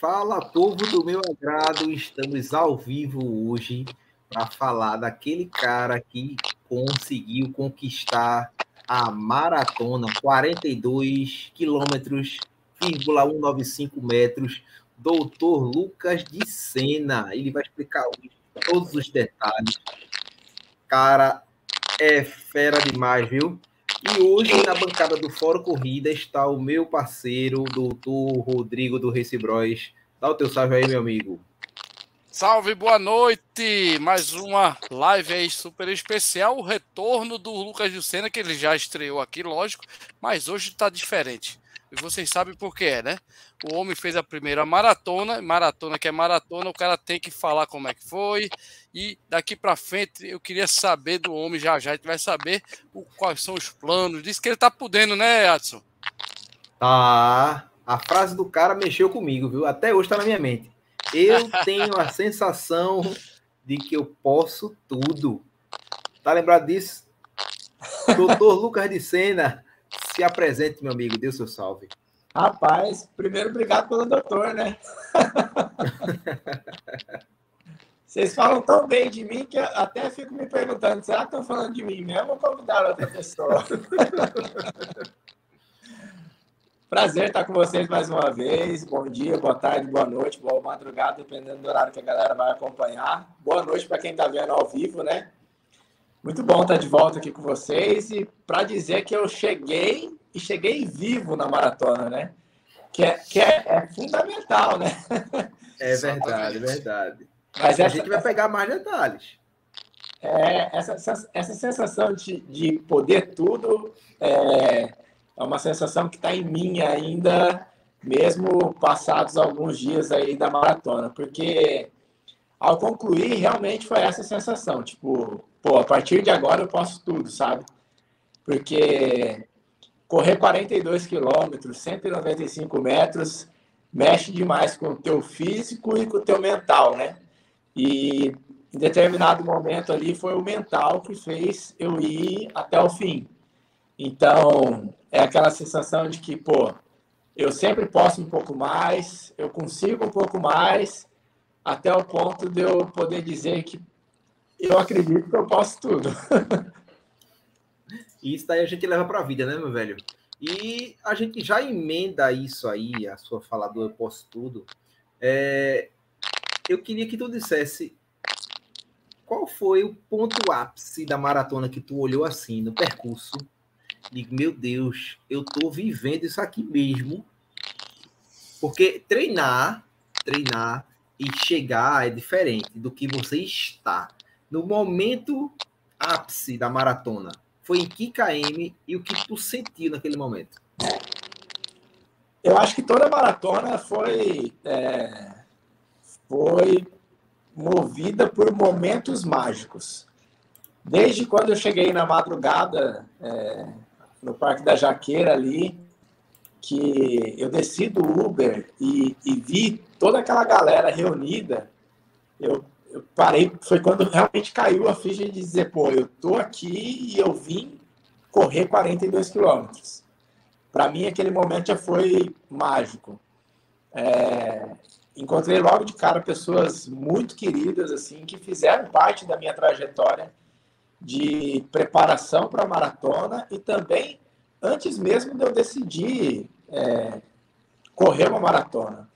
Fala, povo do meu agrado, estamos ao vivo hoje para falar daquele cara que conseguiu conquistar a maratona, 42 quilômetros, 195 metros, doutor Lucas de Sena. Ele vai explicar hoje todos os detalhes. Cara, é fera demais, viu? E hoje na bancada do Fórum Corrida está o meu parceiro, doutor Rodrigo do Race Bros. Dá o teu salve aí, meu amigo. Salve, boa noite! Mais uma live aí super especial. O retorno do Lucas Lucena, que ele já estreou aqui, lógico, mas hoje está diferente. E vocês sabem por quê, né? O homem fez a primeira maratona, maratona que é maratona, o cara tem que falar como é que foi. E daqui para frente eu queria saber do homem já já, a gente vai saber o, quais são os planos. Diz que ele tá podendo, né, Adson? Tá. A frase do cara mexeu comigo, viu? Até hoje tá na minha mente. Eu tenho a sensação de que eu posso tudo. Tá lembrado disso? Doutor Lucas de Sena, se apresente, meu amigo, o seu salve. Rapaz, primeiro obrigado pelo doutor, né? Vocês falam tão bem de mim que eu até fico me perguntando, será que estão falando de mim mesmo ou convidaram outra pessoa? Prazer estar com vocês mais uma vez. Bom dia, boa tarde, boa noite, boa madrugada, dependendo do horário que a galera vai acompanhar. Boa noite para quem está vendo ao vivo, né? Muito bom estar de volta aqui com vocês e para dizer que eu cheguei e cheguei vivo na maratona, né? Que é, que é, é fundamental, né? É verdade, é verdade. Mas essa, a gente vai pegar mais detalhes. É, essa, essa, essa sensação de, de poder tudo é, é uma sensação que está em mim ainda, mesmo passados alguns dias aí da maratona, porque ao concluir, realmente foi essa sensação, tipo, pô, a partir de agora eu posso tudo, sabe? Porque correr 42 quilômetros, 195 metros, mexe demais com o teu físico e com o teu mental, né? E em determinado momento ali foi o mental que fez eu ir até o fim. Então, é aquela sensação de que, pô, eu sempre posso um pouco mais, eu consigo um pouco mais, até o ponto de eu poder dizer que eu acredito que eu posso tudo. isso daí a gente leva para a vida, né, meu velho? E a gente já emenda isso aí, a sua fala do eu posso tudo. É, eu queria que tu dissesse qual foi o ponto ápice da maratona que tu olhou assim no percurso. E, meu Deus, eu tô vivendo isso aqui mesmo. Porque treinar, treinar e chegar é diferente do que você está no momento ápice da maratona, foi em que KM e o que tu sentiu naquele momento? Eu acho que toda maratona foi, é, foi movida por momentos mágicos. Desde quando eu cheguei na madrugada é, no Parque da Jaqueira ali, que eu desci do Uber e, e vi toda aquela galera reunida, eu eu parei, foi quando realmente caiu a ficha de dizer, pô, eu tô aqui e eu vim correr 42 quilômetros. Para mim, aquele momento já foi mágico. É, encontrei logo de cara pessoas muito queridas, assim, que fizeram parte da minha trajetória de preparação para a maratona e também antes mesmo de eu decidir é, correr uma maratona.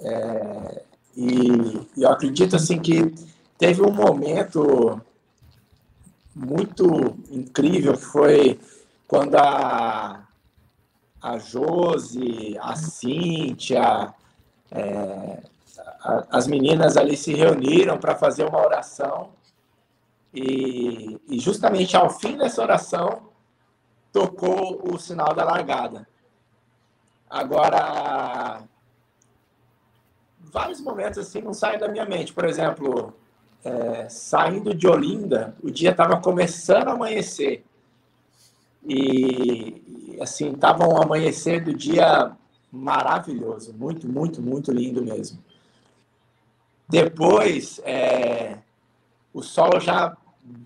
É, e, eu acredito assim que teve um momento muito incrível que foi quando a, a Josi, a Cíntia, é, a, as meninas ali se reuniram para fazer uma oração e, e, justamente ao fim dessa oração tocou o sinal da largada. Agora, vários momentos assim não saem da minha mente. Por exemplo, é, saindo de Olinda, o dia estava começando a amanhecer. E, assim, estava um amanhecer do dia maravilhoso, muito, muito, muito lindo mesmo. Depois, é, o sol já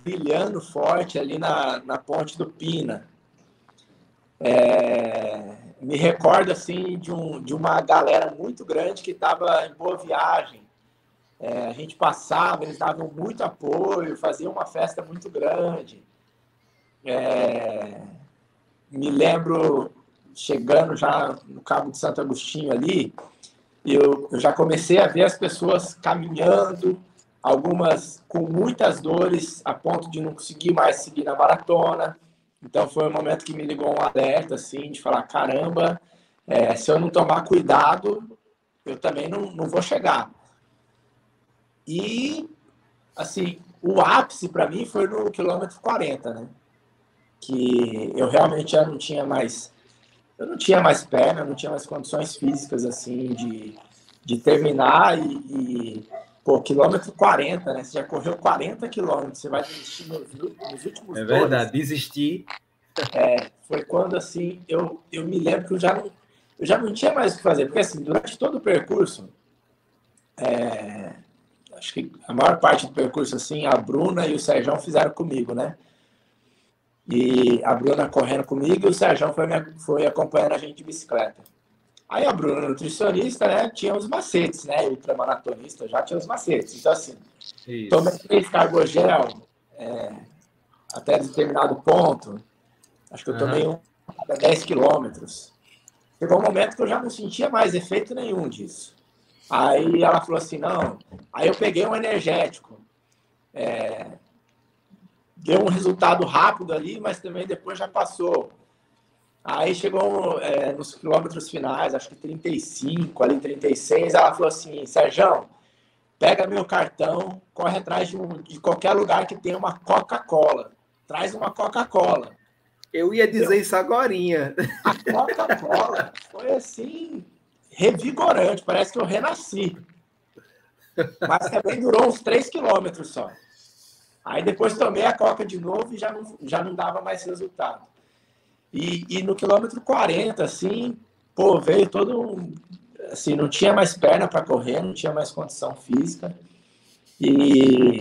brilhando forte ali na, na ponte do Pina. É, me recordo assim de, um, de uma galera muito grande que estava em boa viagem. É, a gente passava, eles davam muito apoio, faziam uma festa muito grande. É, me lembro chegando já no Cabo de Santo Agostinho ali, eu, eu já comecei a ver as pessoas caminhando, algumas com muitas dores, a ponto de não conseguir mais seguir na maratona. Então foi um momento que me ligou um alerta, assim, de falar, caramba, é, se eu não tomar cuidado, eu também não, não vou chegar. E, assim, o ápice para mim foi no quilômetro 40, né? Que eu realmente já não tinha mais, eu não tinha mais perna, não tinha mais condições físicas, assim, de, de terminar e, e Pô, quilômetro 40, né? Você já correu 40 quilômetros, você vai desistir nos, nos últimos É verdade, dois. desistir. É, foi quando, assim, eu, eu me lembro que eu já, não, eu já não tinha mais o que fazer, porque, assim, durante todo o percurso, é, acho que a maior parte do percurso, assim, a Bruna e o Sérgio fizeram comigo, né? E a Bruna correndo comigo e o Sérgio foi, foi acompanhando a gente de bicicleta. Aí a Bruna, nutricionista, né, tinha os macetes, né? Ultramaratonista já tinha os macetes. Então, assim, Isso. tomei três cargogel é, até determinado ponto. Acho que eu tomei uhum. um a 10 quilômetros. Chegou um momento que eu já não sentia mais efeito nenhum disso. Aí ela falou assim, não. Aí eu peguei um energético. É, deu um resultado rápido ali, mas também depois já passou. Aí chegou é, nos quilômetros finais, acho que 35, ali 36, ela falou assim, Sérgio, pega meu cartão, corre atrás de, um, de qualquer lugar que tenha uma Coca-Cola. Traz uma Coca-Cola. Eu ia dizer Eu, isso agora. A Coca-Cola foi assim, revigorante, parece que eu renasci. Mas também durou uns 3 quilômetros só. Aí depois tomei a Coca de novo e já não, já não dava mais resultado. E, e no quilômetro 40, assim, pô, veio todo assim, não tinha mais perna para correr, não tinha mais condição física. E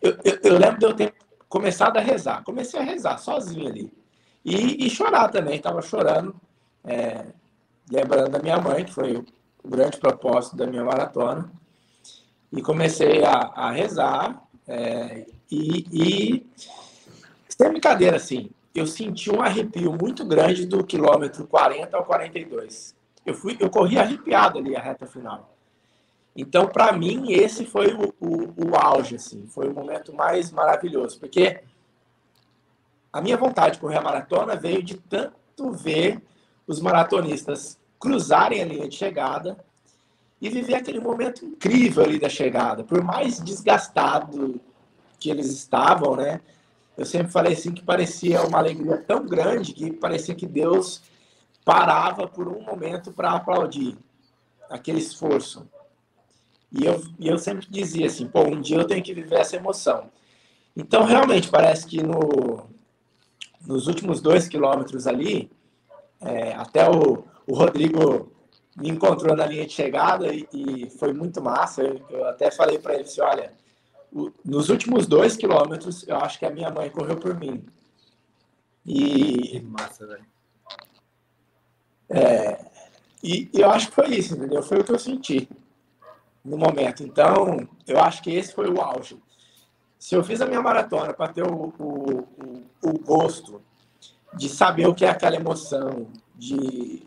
eu, eu, eu, lembro de eu ter começado a rezar. Comecei a rezar sozinho ali. E, e chorar também, estava chorando, é, lembrando da minha mãe, que foi o grande propósito da minha maratona. E comecei a, a rezar. É, e, e sem brincadeira, assim, eu senti um arrepio muito grande do quilômetro 40 ao 42. Eu, fui, eu corri arrepiado ali a reta final. Então, para mim, esse foi o, o, o, auge, assim, foi o momento mais maravilhoso, porque a minha vontade de correr a maratona veio de tanto ver os maratonistas cruzarem a linha de chegada e viver aquele momento incrível ali da chegada, por mais desgastado que eles estavam, né? Eu sempre falei assim que parecia uma alegria tão grande que parecia que Deus parava por um momento para aplaudir aquele esforço. E eu, e eu sempre dizia assim, pô, um dia eu tenho que viver essa emoção. Então, realmente, parece que no, nos últimos dois quilômetros ali, é, até o, o Rodrigo me encontrou na linha de chegada e, e foi muito massa. Eu, eu até falei para ele assim, olha, nos últimos dois quilômetros, eu acho que a minha mãe correu por mim. E. Que massa, velho. É, e, e eu acho que foi isso, entendeu? Foi o que eu senti no momento. Então, eu acho que esse foi o auge. Se eu fiz a minha maratona para ter o, o, o, o, gosto de saber o que é aquela emoção, de,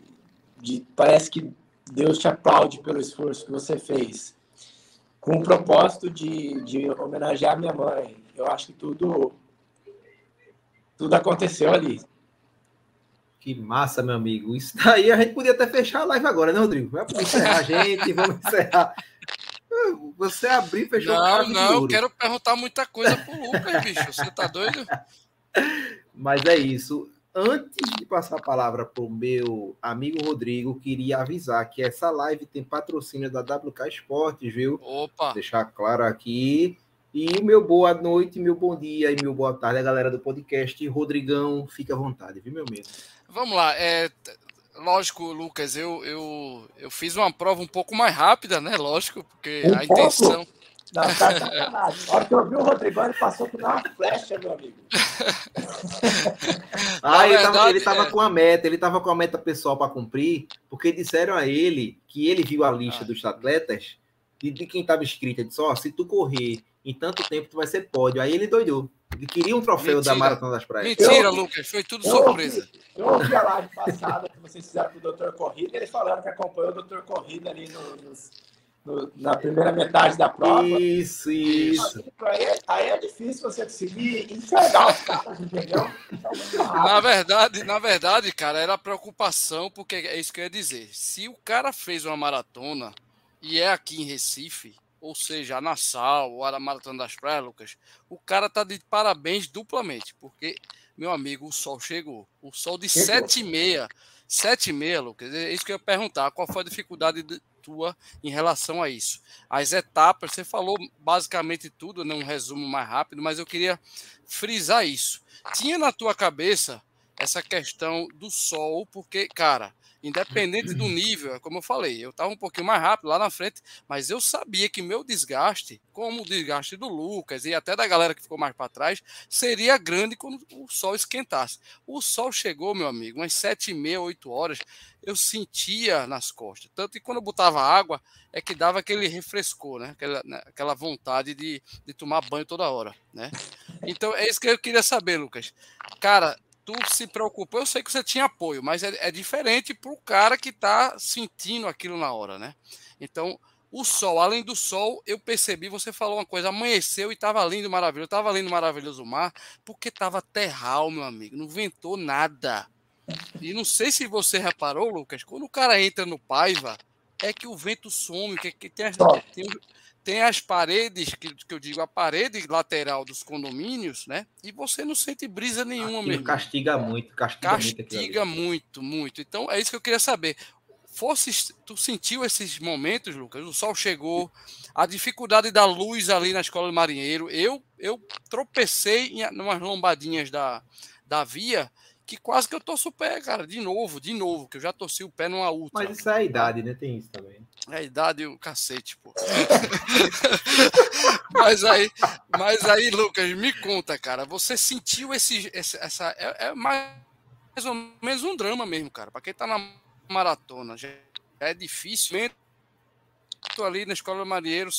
de parece que Deus te aplaude pelo esforço que você fez, com o propósito de, de homenagear minha mãe. Eu acho que tudo, tudo aconteceu ali. Que massa, meu amigo. Isso daí a gente podia até fechar a live agora, né, Rodrigo? Vamos encerrar a gente, vamos encerrar. Você abriu e fechou Não, não, eu quero perguntar muita coisa pro Lucas, bicho. Você tá doido? Mas é isso antes de passar a palavra para o meu amigo Rodrigo, queria avisar que essa live tem patrocínio da WK Esportes, viu? Opa! Deixar claro aqui. E meu boa noite, meu bom dia e meu boa tarde, a galera do podcast. Rodrigão, fica à vontade, viu, meu amigo? Vamos lá. É, lógico, Lucas, eu, eu, eu fiz uma prova um pouco mais rápida, né? Lógico, porque um a intenção. Não, tá sacanagem. A hora que eu vi o Rodrigão, ele passou por uma flecha, meu amigo. ah, ele, verdade, tava, ele tava é... com a meta, ele tava com a meta pessoal para cumprir, porque disseram a ele que ele viu a lista ah. dos atletas de, de quem tava escrito, ele disse, ó, oh, se tu correr em tanto tempo, tu vai ser pódio. Aí ele doidou. Ele queria um troféu Mentira. da Maratona das Praias. Mentira, eu, Lucas, foi tudo eu surpresa. eu ouvi a live passada que vocês fizeram com o Dr. Corrida, eles falaram que acompanhou o Dr. Corrida ali no, nos no, na primeira metade da prova. Isso, isso. Aí, aí é difícil você conseguir enxergar os caras, entendeu? Então, na verdade, na verdade, cara, era preocupação, porque é isso que eu ia dizer. Se o cara fez uma maratona e é aqui em Recife, ou seja, a Nassau, ou a Maratona das Praias, Lucas, o cara tá de parabéns duplamente, porque, meu amigo, o sol chegou. O sol de sete e meia, sete e meia, Lucas, é isso que eu ia perguntar, qual foi a dificuldade de, tua em relação a isso. As etapas, você falou basicamente tudo, num resumo mais rápido, mas eu queria frisar isso. Tinha na tua cabeça essa questão do sol, porque, cara, independente do nível, é como eu falei, eu estava um pouquinho mais rápido lá na frente, mas eu sabia que meu desgaste, como o desgaste do Lucas e até da galera que ficou mais para trás, seria grande quando o sol esquentasse. O sol chegou, meu amigo, umas sete e meia, oito horas, eu sentia nas costas. Tanto que quando eu botava água, é que dava aquele refrescor, né? Aquela, né? Aquela vontade de, de tomar banho toda hora, né? Então é isso que eu queria saber, Lucas. Cara, tu se preocupou, eu sei que você tinha apoio, mas é, é diferente para o cara que está sentindo aquilo na hora, né? Então, o sol, além do sol, eu percebi, você falou uma coisa, amanheceu e estava lindo, maravilhoso, estava lindo, maravilhoso o mar, porque estava terral, meu amigo, não ventou nada. E não sei se você reparou, Lucas, quando o cara entra no Paiva, é que o vento some, que, que tem, tem, tem as paredes, que, que eu digo, a parede lateral dos condomínios, né? E você não sente brisa nenhuma mesmo. Castiga muito, castiga, castiga muito, muito, muito. Então é isso que eu queria saber. Fosse, tu sentiu esses momentos, Lucas? O sol chegou, a dificuldade da luz ali na escola do marinheiro. Eu, eu tropecei em umas lombadinhas da, da via que quase que eu torço o pé, cara, de novo, de novo, que eu já torci o pé numa ultra. Mas isso é a idade, né? Tem isso também. É a idade o cacete, pô. mas aí, mas aí, Lucas, me conta, cara, você sentiu esse, esse essa é, é, mais ou menos um drama mesmo, cara. Para quem tá na maratona, já é difícil. Tô ali na escola do marinheiro,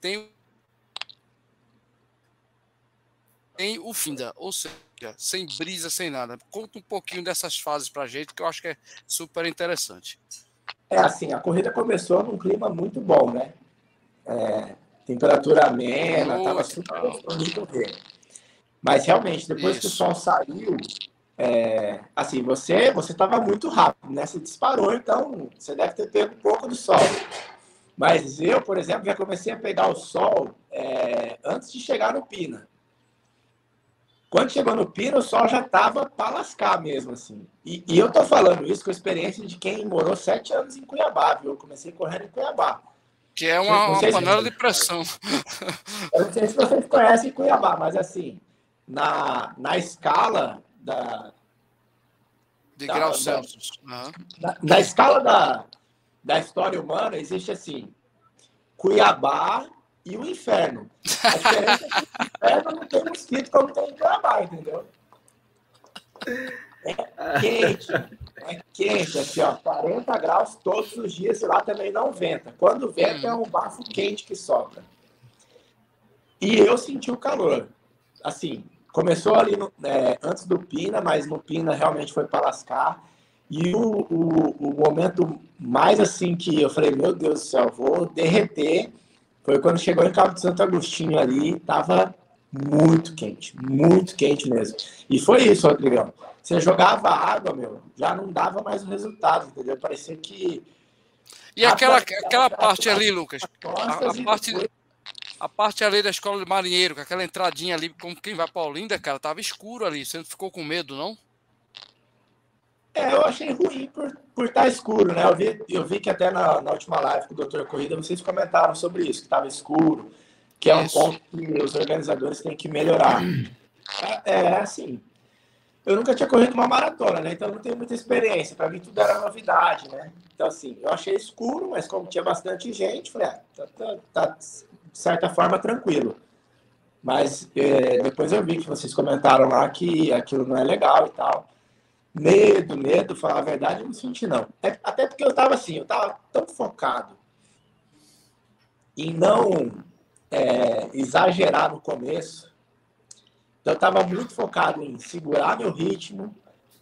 tem tem o finda, ou seja, sem brisa, sem nada. Conta um pouquinho dessas fases para a gente, que eu acho que é super interessante. É assim, a corrida começou num clima muito bom, né? É, temperatura amena, estava super gostoso de correr. Mas realmente, depois Isso. que o sol saiu, é, assim, você você estava muito rápido, né? Você disparou, então você deve ter pego um pouco do sol. Mas eu, por exemplo, já comecei a pegar o sol é, antes de chegar no Pina. Quando chegou no Pino, o sol já estava para lascar mesmo, assim. E, e eu tô falando isso com a experiência de quem morou sete anos em Cuiabá, viu? Eu comecei correndo em Cuiabá. Que é uma, uma panela de pressão. Eu não sei se vocês conhecem Cuiabá, mas assim, na, na escala da... De da, graus da, Celsius. Uhum. Na, na escala da, da história humana, existe assim, Cuiabá e o inferno. A diferença é que o inferno não tem mosquito como tem em Cuiabá, entendeu? É quente, é quente, aqui, ó, 40 graus todos os dias lá também não venta. Quando venta é um bafo quente que sopra. E eu senti o calor. Assim, começou ali no, é, antes do Pina, mas no Pina realmente foi para lascar. E o, o, o momento mais assim que eu falei, meu Deus do céu, vou derreter foi quando chegou em Cabo de Santo Agostinho ali, tava muito quente, muito quente mesmo. E foi isso, Rodrigão. Você jogava água, meu, já não dava mais o resultado, entendeu? Parecia que. E aquela, aquela parte ali, Lucas? A, a parte, a parte ali da escola de marinheiro, com aquela entradinha ali, como quem vai para Olinda, cara, tava escuro ali. Você não ficou com medo, não? É, eu achei ruim por, por estar tá escuro, né? Eu vi, eu vi que até na, na última live com o Doutor Corrida vocês comentaram sobre isso, que estava escuro, que é um ponto que os organizadores têm que melhorar. É, é, assim, eu nunca tinha corrido uma maratona, né? Então não tenho muita experiência. Para mim tudo era novidade, né? Então, assim, eu achei escuro, mas como tinha bastante gente, falei, ah, tá, tá, tá de certa forma tranquilo. Mas é, depois eu vi que vocês comentaram lá que aquilo não é legal e tal. Medo, medo, falar a verdade, eu não senti, não. É, até porque eu estava assim, eu estava tão focado em não é, exagerar no começo. Então, eu estava muito focado em segurar meu ritmo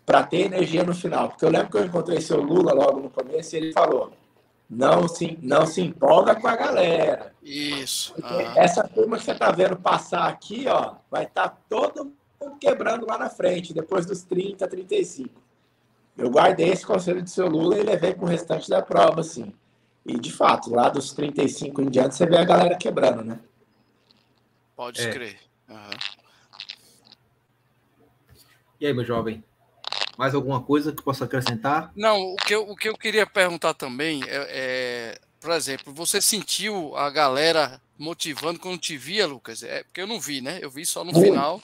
para ter energia no final. Porque eu lembro que eu encontrei seu Lula logo no começo e ele falou: não se, não se empolga com a galera. Isso. Essa turma que você está vendo passar aqui, ó, vai estar tá todo quebrando lá na frente, depois dos 30, 35. Eu guardei esse conselho do seu Lula e levei para o restante da prova, assim. E, de fato, lá dos 35 em diante, você vê a galera quebrando, né? Pode é. crer. Uhum. E aí, meu jovem? Mais alguma coisa que possa acrescentar? Não, o que eu, o que eu queria perguntar também é, é por exemplo, você sentiu a galera motivando quando te via, Lucas? É porque eu não vi, né? Eu vi só no final.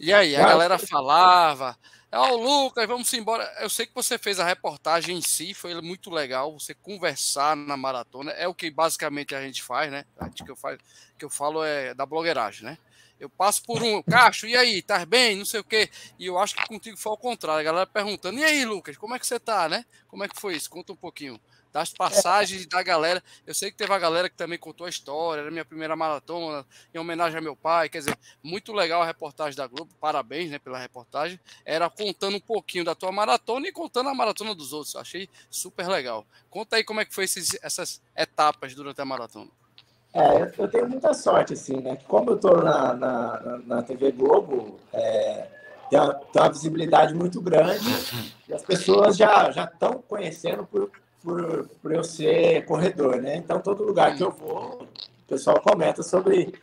E aí, a galera falava, Ó, oh, Lucas, vamos embora. Eu sei que você fez a reportagem em si, foi muito legal. Você conversar na maratona é o que basicamente a gente faz, né? A gente que eu, faz, que eu falo é da blogueiragem, né? Eu passo por um, Cacho, e aí, tá bem? Não sei o quê. E eu acho que contigo foi ao contrário. A galera perguntando, e aí, Lucas, como é que você tá, né? Como é que foi isso? Conta um pouquinho das passagens da galera. Eu sei que teve a galera que também contou a história, era minha primeira maratona, em homenagem ao meu pai. Quer dizer, muito legal a reportagem da Globo, parabéns né, pela reportagem. Era contando um pouquinho da tua maratona e contando a maratona dos outros. Achei super legal. Conta aí como é que foi esses, essas etapas durante a maratona. É, eu tenho muita sorte, assim, né? Como eu estou na, na, na TV Globo, é, tem, uma, tem uma visibilidade muito grande e as pessoas já estão conhecendo por, por, por eu ser corredor, né? Então, todo lugar que eu vou, o pessoal comenta sobre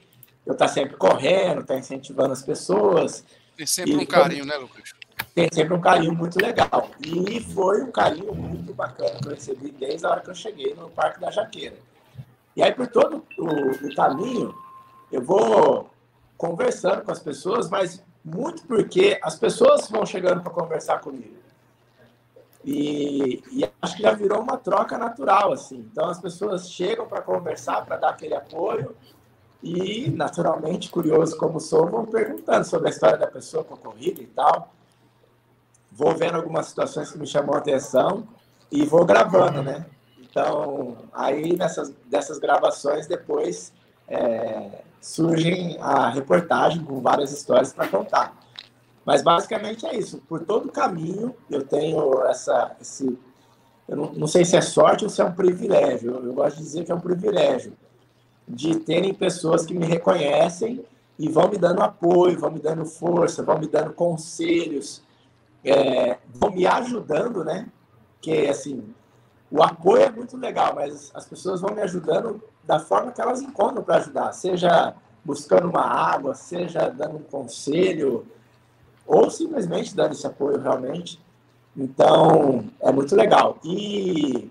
eu estar tá sempre correndo, estar tá incentivando as pessoas. Tem sempre e, um carinho, né, Lucas? Tem sempre um carinho muito legal. E foi um carinho muito bacana que eu recebi desde a hora que eu cheguei no Parque da Jaqueira. E aí, por todo o, o caminho, eu vou conversando com as pessoas, mas muito porque as pessoas vão chegando para conversar comigo. E, e, acho que já virou uma troca natural, assim. Então as pessoas chegam para conversar, para dar aquele apoio, e naturalmente, curioso como sou, vão perguntando sobre a história da pessoa com a corrida e tal. Vou vendo algumas situações que me chamam a atenção e vou gravando, né? Então, aí nessas dessas gravações, depois é, surgem a reportagem com várias histórias para contar. Mas basicamente é isso. Por todo o caminho, eu tenho essa. Esse, eu não, não sei se é sorte ou se é um privilégio. Eu, eu gosto de dizer que é um privilégio de terem pessoas que me reconhecem e vão me dando apoio, vão me dando força, vão me dando conselhos, é, vão me ajudando, né? Que assim, o apoio é muito legal, mas as pessoas vão me ajudando da forma que elas encontram para ajudar, seja buscando uma água, seja dando um conselho, ou simplesmente dando esse apoio realmente. Então, é muito legal. E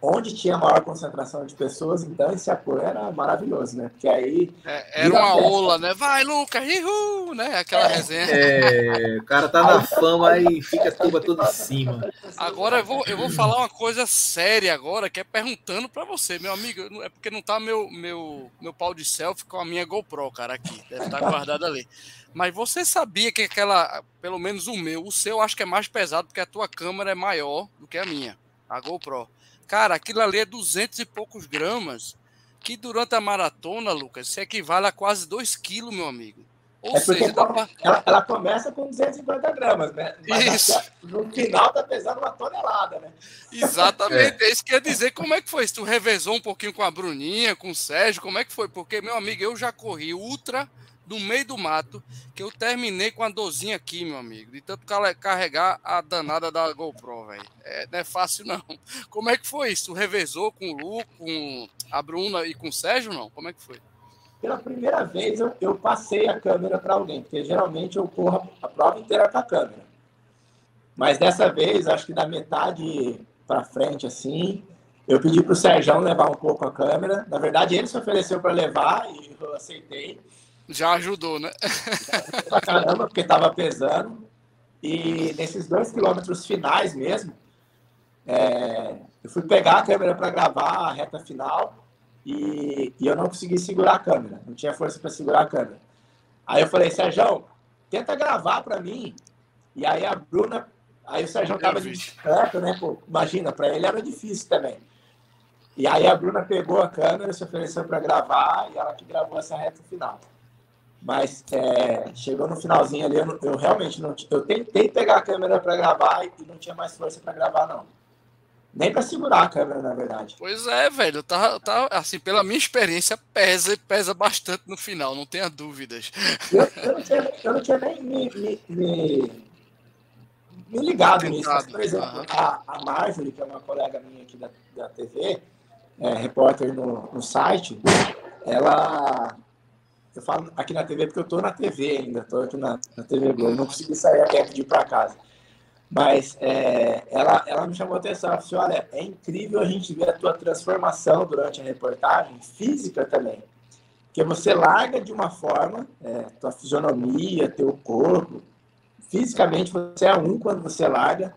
onde tinha maior concentração de pessoas, então esse apoio era maravilhoso, né? Porque aí. É, era uma ola, né? Vai, Lucas, ihu, né? Aquela é, resenha. É, o cara tá na fama e fica a turma toda em cima. Agora eu vou, eu vou falar uma coisa séria agora, que é perguntando para você, meu amigo. É porque não tá meu, meu, meu pau de selfie com a minha GoPro, cara, aqui. Deve estar tá guardado ali. Mas você sabia que aquela, pelo menos o meu, o seu acho que é mais pesado porque a tua câmera é maior do que a minha, a GoPro. Cara, aquilo ali é 200 e poucos gramas, que durante a maratona, Lucas, se equivale a quase 2 quilos, meu amigo. Ou é seja, pra... ela, ela, começa com 250 gramas, né? Mas Isso. no final tá pesando uma tonelada, né? Exatamente. É. Isso quer dizer como é que foi? Se tu revezou um pouquinho com a Bruninha, com o Sérgio, como é que foi? Porque, meu amigo, eu já corri ultra no meio do mato, que eu terminei com a dorzinha aqui, meu amigo, de tanto carregar a danada da GoPro, velho. É, não é fácil, não. Como é que foi isso? Revezou com o Lu, com a Bruna e com o Sérgio, não? Como é que foi? Pela primeira vez eu, eu passei a câmera para alguém, porque geralmente eu corro a prova inteira com a câmera. Mas dessa vez, acho que da metade para frente, assim, eu pedi para o Sérgio levar um pouco a câmera. Na verdade, ele se ofereceu para levar e eu aceitei. Já ajudou, né? pra caramba, porque estava pesando. E nesses dois quilômetros finais mesmo, é, eu fui pegar a câmera para gravar a reta final e, e, eu não consegui segurar a câmera, não tinha força para segurar a câmera. Aí eu falei, Sérgio, tenta gravar para mim. E aí a Bruna, aí o Sérgio tava de bicicleta, né? Pô, imagina, para ele era difícil também. E aí a Bruna pegou a câmera, se ofereceu para gravar e ela que gravou essa reta final. Mas é, chegou no finalzinho ali, eu, eu, realmente não eu tentei pegar a câmera para gravar e não tinha mais força para gravar não. Nem para segurar a câmera, na verdade. Pois é, velho. Tá, tá, assim, pela minha experiência, pesa e pesa bastante no final, não tenha dúvidas. Eu, eu, não, tinha, eu não tinha nem me, me, me, me ligado Tentado, nisso. Mas, por exemplo, a, a Marjorie, que é uma colega minha aqui da, da TV, é, repórter no, no site, ela. Eu falo aqui na TV porque eu estou na TV ainda, estou aqui na, na TV Globo, não consegui sair a tempo de ir para casa. Mas é, ela, ela me chamou a atenção. Ela falou assim, olha, é incrível a gente ver a tua transformação durante a reportagem, física também. Porque você larga de uma forma, é, tua fisionomia, teu corpo, fisicamente você é um quando você larga,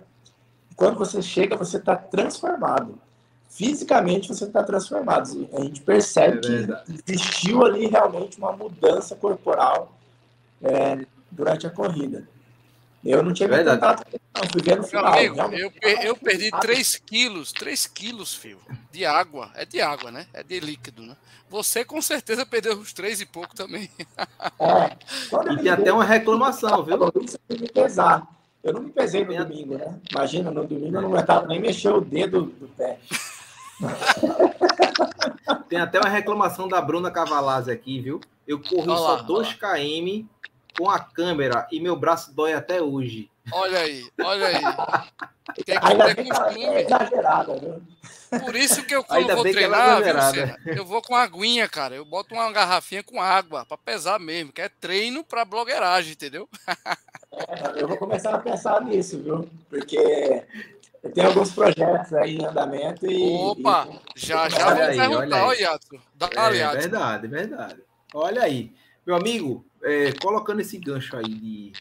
e quando você chega, você está transformado. Fisicamente você está transformado. A gente percebe é que existiu ali realmente uma mudança corporal é, durante a corrida. Eu não tinha me tentado, não, fui ver no final. Amigo, eu, eu perdi 3 quilos, 3 quilos, filho, de água. É de água, né? É de líquido, né? Você com certeza perdeu os 3 e pouco também. É, e tem até uma reclamação, viu? Eu me pesar. Eu não me pesei no domingo, né? Imagina, no domingo eu não aguentava nem mexer o dedo do pé. Tem até uma reclamação da Bruna Cavalazzi aqui, viu? Eu corri olá, só 2 km com a câmera e meu braço dói até hoje. Olha aí, olha aí. Tem que ter costume. É exagerada, viu? Por isso que eu quando vou é treinar, viu, eu vou com aguinha, cara. Eu boto uma garrafinha com água para pesar mesmo, que é treino para blogueiragem, entendeu? É, eu vou começar a pensar nisso, viu? Porque eu tenho alguns projetos aí em andamento e. Opa! E... Já, já vou aí, perguntar, olha Yato. É verdade, verdade. Olha aí. Meu amigo, é, colocando esse gancho aí de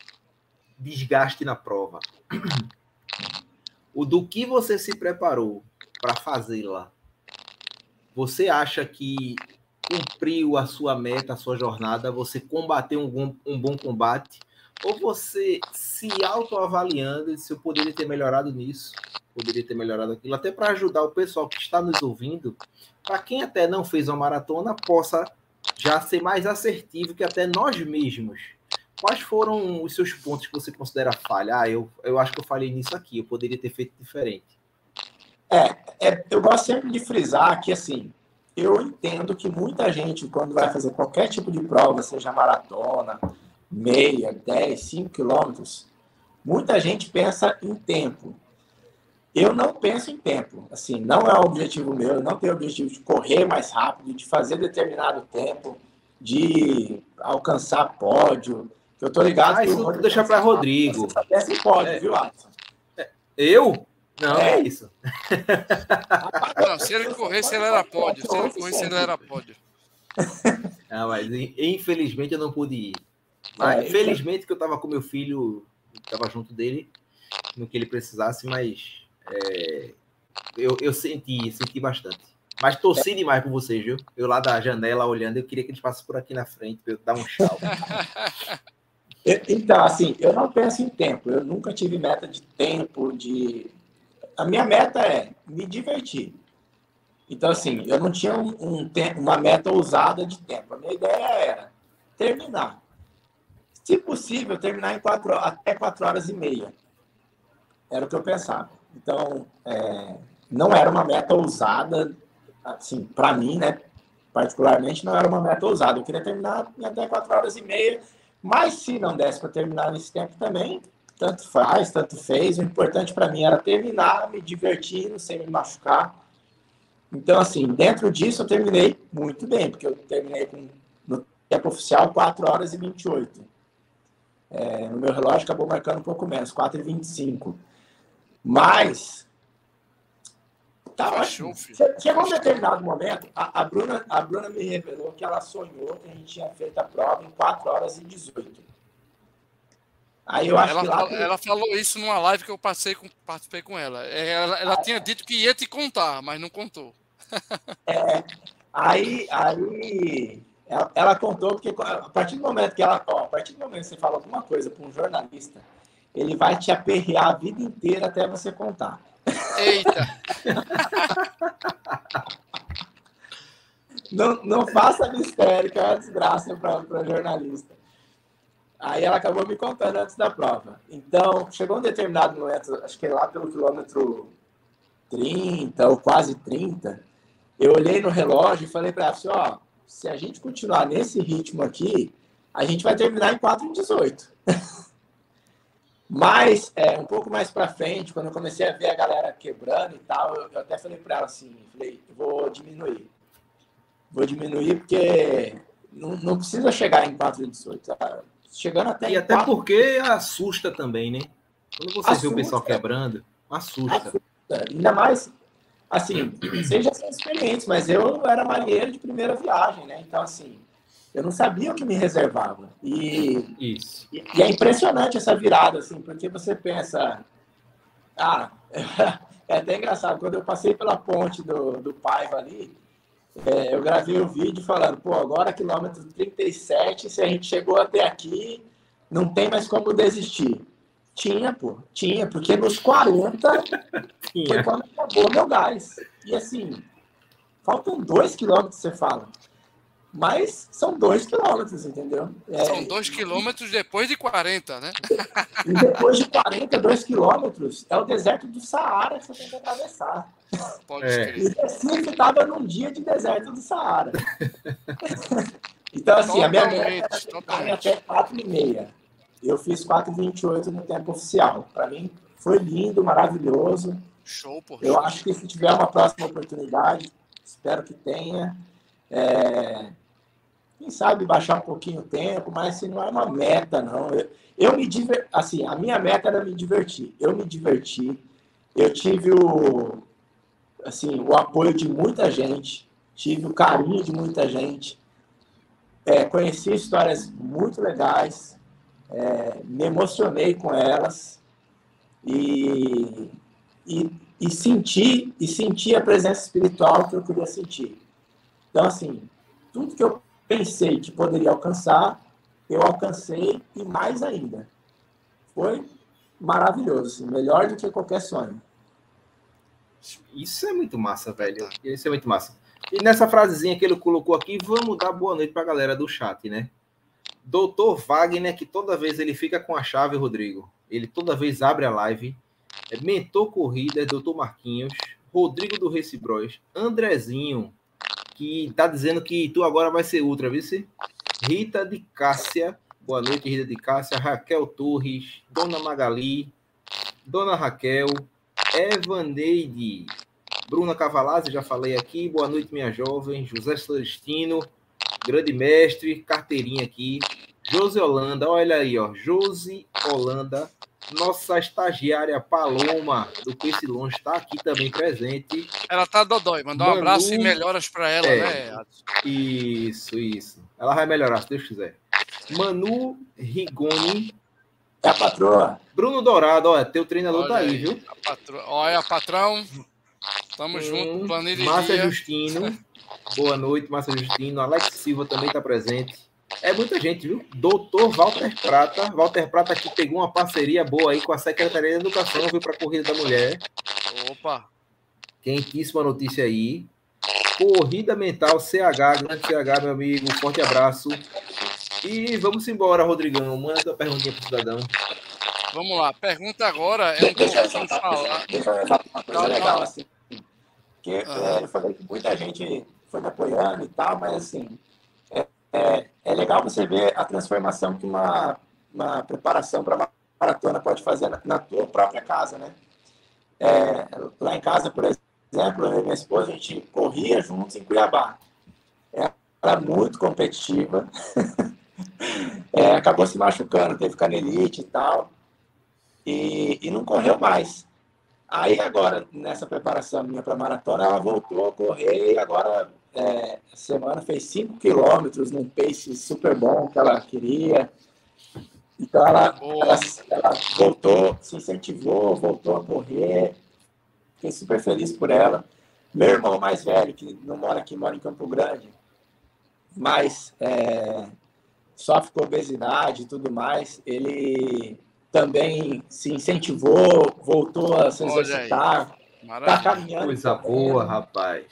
desgaste na prova, o do que você se preparou para fazê-la, você acha que cumpriu a sua meta, a sua jornada, você combateu um bom, um bom combate, ou você se autoavaliando se eu poderia ter melhorado nisso, poderia ter melhorado aquilo, até para ajudar o pessoal que está nos ouvindo, para quem até não fez uma maratona, possa já ser mais assertivo que até nós mesmos. Quais foram os seus pontos que você considera falha? Ah, eu, eu acho que eu falhei nisso aqui, eu poderia ter feito diferente. É, é, eu gosto sempre de frisar que, assim, eu entendo que muita gente, quando vai fazer qualquer tipo de prova, seja maratona, meia, 10, 5 quilômetros, muita gente pensa em tempo. Eu não penso em tempo, assim, não é o objetivo meu, eu não tenho o objetivo de correr mais rápido, de fazer determinado tempo, de alcançar pódio. Eu tô ligado ah, que isso deixa para Rodrigo. Você pódio, é. viu, Alisson? É. Eu? Não, é, é isso. Não, se ele corresse, ele era pódio. Se ele corresse, ele era pódio. Não, mas infelizmente eu não pude ir. Mas, é, felizmente que eu estava com meu filho, estava junto dele, no que ele precisasse, mas é, eu, eu senti, senti bastante. Mas torci demais por vocês, viu? Eu lá da janela olhando, eu queria que eles passassem por aqui na frente para eu dar um tchau. então, assim, eu não penso em tempo. Eu nunca tive meta de tempo, de. A minha meta é me divertir. Então, assim, eu não tinha um, um uma meta ousada de tempo. A minha ideia era terminar. Se possível, terminar em quatro, até quatro horas e meia. Era o que eu pensava. Então, é, não era uma meta ousada, assim, para mim, né? Particularmente, não era uma meta ousada. Eu queria terminar em até quatro horas e meia, mas se não desse para terminar nesse tempo também, tanto faz, tanto fez. O importante para mim era terminar, me divertindo, sem me machucar. Então, assim, dentro disso eu terminei muito bem, porque eu terminei com, no tempo oficial 4 horas e 28. É, no meu relógio acabou marcando um pouco menos, 4 e 25. Mas tá ótimo. Chegou um determinado momento, a, a, Bruna, a Bruna me revelou que ela sonhou que a gente tinha feito a prova em 4 horas e 18. Aí eu acho ela, que lá... ela falou isso numa live que eu passei com, participei com ela. É, ela, ela ah, tinha é. dito que ia te contar, mas não contou. É, Aí, aí ela, ela, contou porque a partir do momento que ela, ó, a partir do momento que você fala alguma coisa para um jornalista, ele vai te aperrear a vida inteira até você contar. Eita! não, não faça mistério, que é uma desgraça para jornalista. Aí ela acabou me contando antes da prova. Então, chegou um determinado momento, acho que lá pelo quilômetro 30 ou quase 30, eu olhei no relógio e falei para ela assim, ó, se a gente continuar nesse ritmo aqui, a gente vai terminar em 4,18. Mas, é, um pouco mais para frente, quando eu comecei a ver a galera quebrando e tal, eu, eu até falei para ela assim, falei, vou diminuir. Vou diminuir porque não, não precisa chegar em 4,18. Tá? Chegando até E até 4... porque assusta também, né? Quando você assusta. vê o pessoal quebrando, assusta. assusta. Ainda mais, assim, seja sem experientes, mas eu era marinheiro de primeira viagem, né? Então, assim, eu não sabia o que me reservava. E, Isso. e, e é impressionante essa virada, assim, porque você pensa, ah, é até engraçado, quando eu passei pela ponte do, do Paiva ali, é, eu gravei um vídeo falando, pô, agora quilômetro 37, se a gente chegou até aqui, não tem mais como desistir. Tinha, pô, tinha, porque nos 40 tinha. foi quando acabou meu gás. E assim, faltam dois quilômetros, você fala. Mas são dois quilômetros, entendeu? É, são dois quilômetros depois de 40, né? E depois de 40, dois quilômetros é o deserto do Saara que você tem que atravessar. Pode é. E Recife estava num dia de deserto do Saara. então, assim, a minha meta era até 4 e meia. Eu fiz 4,28 no tempo oficial. Para mim, foi lindo, maravilhoso. Show, por Eu acho que se tiver uma próxima oportunidade, espero que tenha. É, quem sabe baixar um pouquinho o tempo, mas assim, não é uma meta, não. Eu, eu me diver... assim, a minha meta era me divertir. Eu me diverti. Eu tive o, assim, o apoio de muita gente, tive o carinho de muita gente, é, conheci histórias muito legais, é, me emocionei com elas e, e, e senti e senti a presença espiritual que eu queria sentir. Então, assim, tudo que eu pensei que poderia alcançar, eu alcancei e mais ainda. Foi maravilhoso, assim, melhor do que qualquer sonho. Isso é muito massa, velho. Isso é muito massa. E nessa frasezinha que ele colocou aqui, vamos dar boa noite para a galera do chat, né? Doutor Wagner, que toda vez ele fica com a chave, Rodrigo. Ele toda vez abre a live. É Mentor Corrida, é Doutor Marquinhos. Rodrigo do Recibróis. Andrezinho, que tá dizendo que tu agora vai ser ultra, viu? Rita de Cássia. Boa noite, Rita de Cássia. Raquel Torres. Dona Magali. Dona Raquel. Evaneide. Bruna Cavalazzi, já falei aqui. Boa noite, minha jovem. José Celestino. Grande mestre. Carteirinha aqui. Josi Holanda, olha aí, ó. Josi Holanda, nossa estagiária Paloma do Pense Longe está aqui também presente. Ela tá dodói, mandou Manu... um abraço e melhoras para ela, é, né? Isso, isso. Ela vai melhorar, se Deus quiser. Manu Rigoni. É a patroa. Bruno Dourado, olha, teu treinador olha tá aí, aí, viu? A patro... Olha, patrão. Tamo hum, junto, planilha. Márcia Justino. Boa noite, Márcia Justino. Alex Silva também está presente. É muita gente, viu? Doutor Walter Prata. Walter Prata que pegou uma parceria boa aí com a Secretaria de Educação, viu, para a Corrida da Mulher. Opa! Quentíssima notícia aí. Corrida Mental CH, grande CH, meu amigo. Forte abraço. E vamos embora, Rodrigão. Manda a perguntinha para o cidadão. Vamos lá. Pergunta agora é um pouquinho falar. Deixa eu uma coisa legal, assim. Que, é, eu falei que muita gente foi me apoiando e tal, mas assim, é, é legal você ver a transformação que uma, uma preparação para maratona pode fazer na, na tua própria casa, né? É, lá em casa, por exemplo, eu e minha esposa, a gente corria juntos em Cuiabá. Ela era muito competitiva. é, acabou se machucando, teve canelite e tal. E, e não correu mais. Aí agora, nessa preparação minha para maratona, ela voltou a correr e agora é, semana fez 5 quilômetros num pace super bom que ela queria. Então ela, ela, ela, voltou, se incentivou, voltou a correr. Fiquei super feliz por ela. Meu irmão mais velho, que não mora aqui, mora em Campo Grande, mas é, sofre com obesidade e tudo mais, ele também se incentivou, voltou a se exercitar, está caminhando. Coisa boa, rapaz.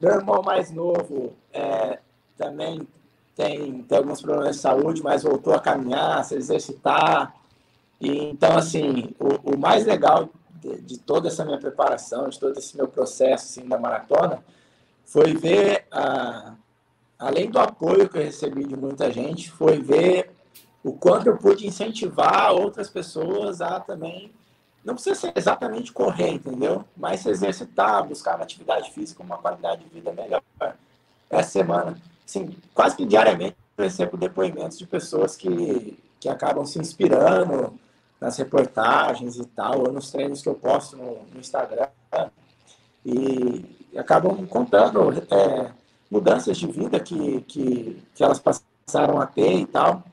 Meu irmão mais novo é, também tem, tem alguns problemas de saúde, mas voltou a caminhar, a se exercitar. E, então, assim, o, o mais legal de, de, toda essa minha preparação, de todo esse meu processo assim, da maratona, foi ver, a, além do apoio que eu recebi de muita gente, foi ver o quanto eu pude incentivar outras pessoas a também, não precisa ser exatamente correr, entendeu? Mas se exercitar, buscar uma atividade física, uma qualidade de vida melhor. Essa semana, assim, quase que diariamente eu recebo depoimentos de pessoas que, que acabam se inspirando nas reportagens e tal, ou nos treinos que eu posto no, no Instagram, e, acabam contando é, mudanças de vida que, que, que elas passaram a ter e tal.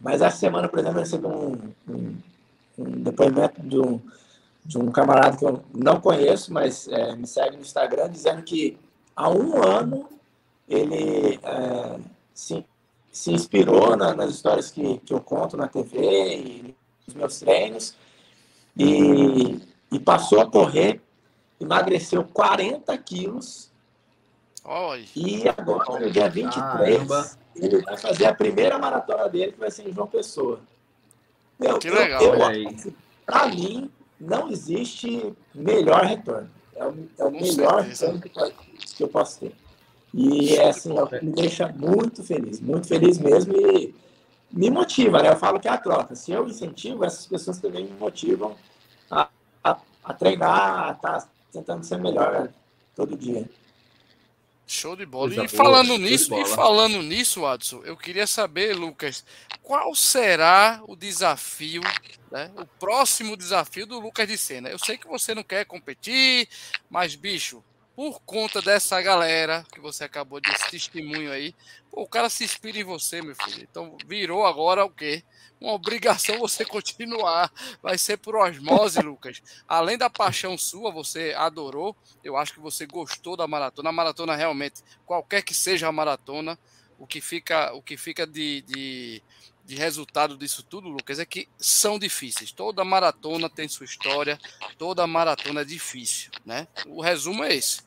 Mas essa semana, por exemplo, eu recebi um, um, um depoimento de um, de um camarada que eu não conheço, mas é, me segue no Instagram, dizendo que há um ano ele é, se, se inspirou na, nas histórias que, que eu conto na TV e nos meus treinos e, e passou a correr, emagreceu 40 quilos. Oi. E agora, no dia 23, Caramba ele vai fazer a primeira maratona dele, que vai ser em João Pessoa. Meu, que legal, Para mim, não existe melhor retorno. É o, é o melhor certeza. retorno que, que eu posso ter. E é assim, me deixa muito feliz, muito feliz mesmo e me motiva, né? Eu falo que é a troca. Se eu incentivo, essas pessoas também me motivam a, a, a treinar, a estar tá tentando ser melhor todo dia. Show de bola. e falando nisso, e falando nisso, Adson, eu queria saber, Lucas, qual será o desafio, né, o próximo desafio do Lucas de Sena? Eu sei que você não quer competir, mas bicho, por conta dessa galera que você acabou de esse testemunho aí, pô, o cara se inspira em você, meu filho. Então virou agora o quê? uma obrigação você continuar. Vai ser por osmose, Lucas. Além da paixão sua, você adorou. Eu acho que você gostou da maratona. A maratona realmente, qualquer que seja a maratona, o que fica, o que fica de, de, de resultado disso tudo, Lucas, é que são difíceis. Toda maratona tem sua história, toda maratona é difícil, né? O resumo é esse.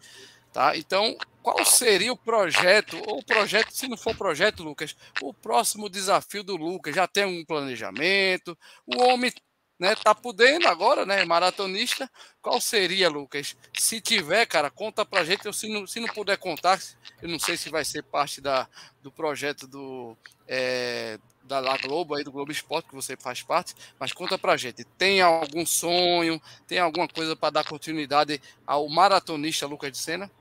Tá? Então, qual seria o projeto, ou projeto, se não for projeto, Lucas, o próximo desafio do Lucas? Já tem um planejamento? O homem né, tá podendo agora, né, maratonista. Qual seria, Lucas? Se tiver, cara, conta pra gente. Se não, se não puder contar, eu não sei se vai ser parte da, do projeto do, é, da La Globo, aí do Globo Esporte, que você faz parte, mas conta pra gente. Tem algum sonho, tem alguma coisa para dar continuidade ao maratonista Lucas de Sena?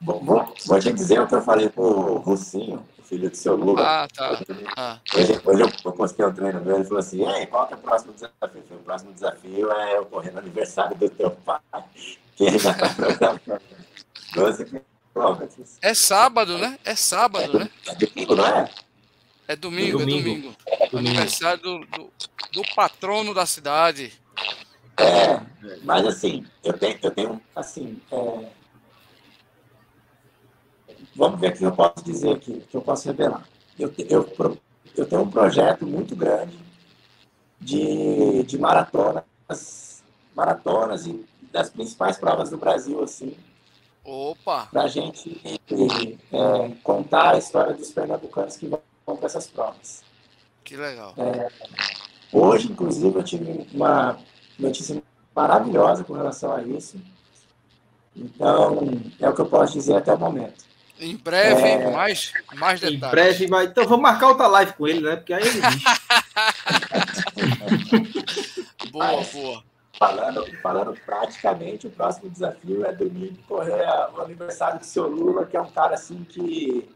Vou, vou, te dizer o que eu falei pro Russinho, o filho do seu Lula. Ah, tá. Ah. Hoje, hoje eu postei um treino dele e falou assim: Ei, qual que é o próximo desafio? O próximo desafio é eu correr no aniversário do teu pai, que ele já tá programando. 12 quilômetros. É sábado, né? É sábado, né? É domingo, não é? É domingo, é domingo. É domingo. domingo. Aniversário do, do, do, patrono da cidade. É, mas assim, eu tenho, eu tenho assim, é, vamos ver o que eu posso dizer aqui, que eu posso revelar. Eu, eu, eu tenho um projeto muito grande de, de maratonas, maratonas e das principais provas do Brasil, assim. Opa! Para a gente é, contar a história dos pernambucanos que para essas provas. Que legal. É, hoje, inclusive, eu tive uma notícia maravilhosa com relação a isso. Então, é o que eu posso dizer até o momento. Em breve, é... mais, mais detalhes. Em breve, mas... então vamos marcar outra live com ele, né? Porque aí ele boa, mas, boa. Falando, falando praticamente, o próximo desafio é domingo correr o aniversário do seu Lula, que é um cara assim que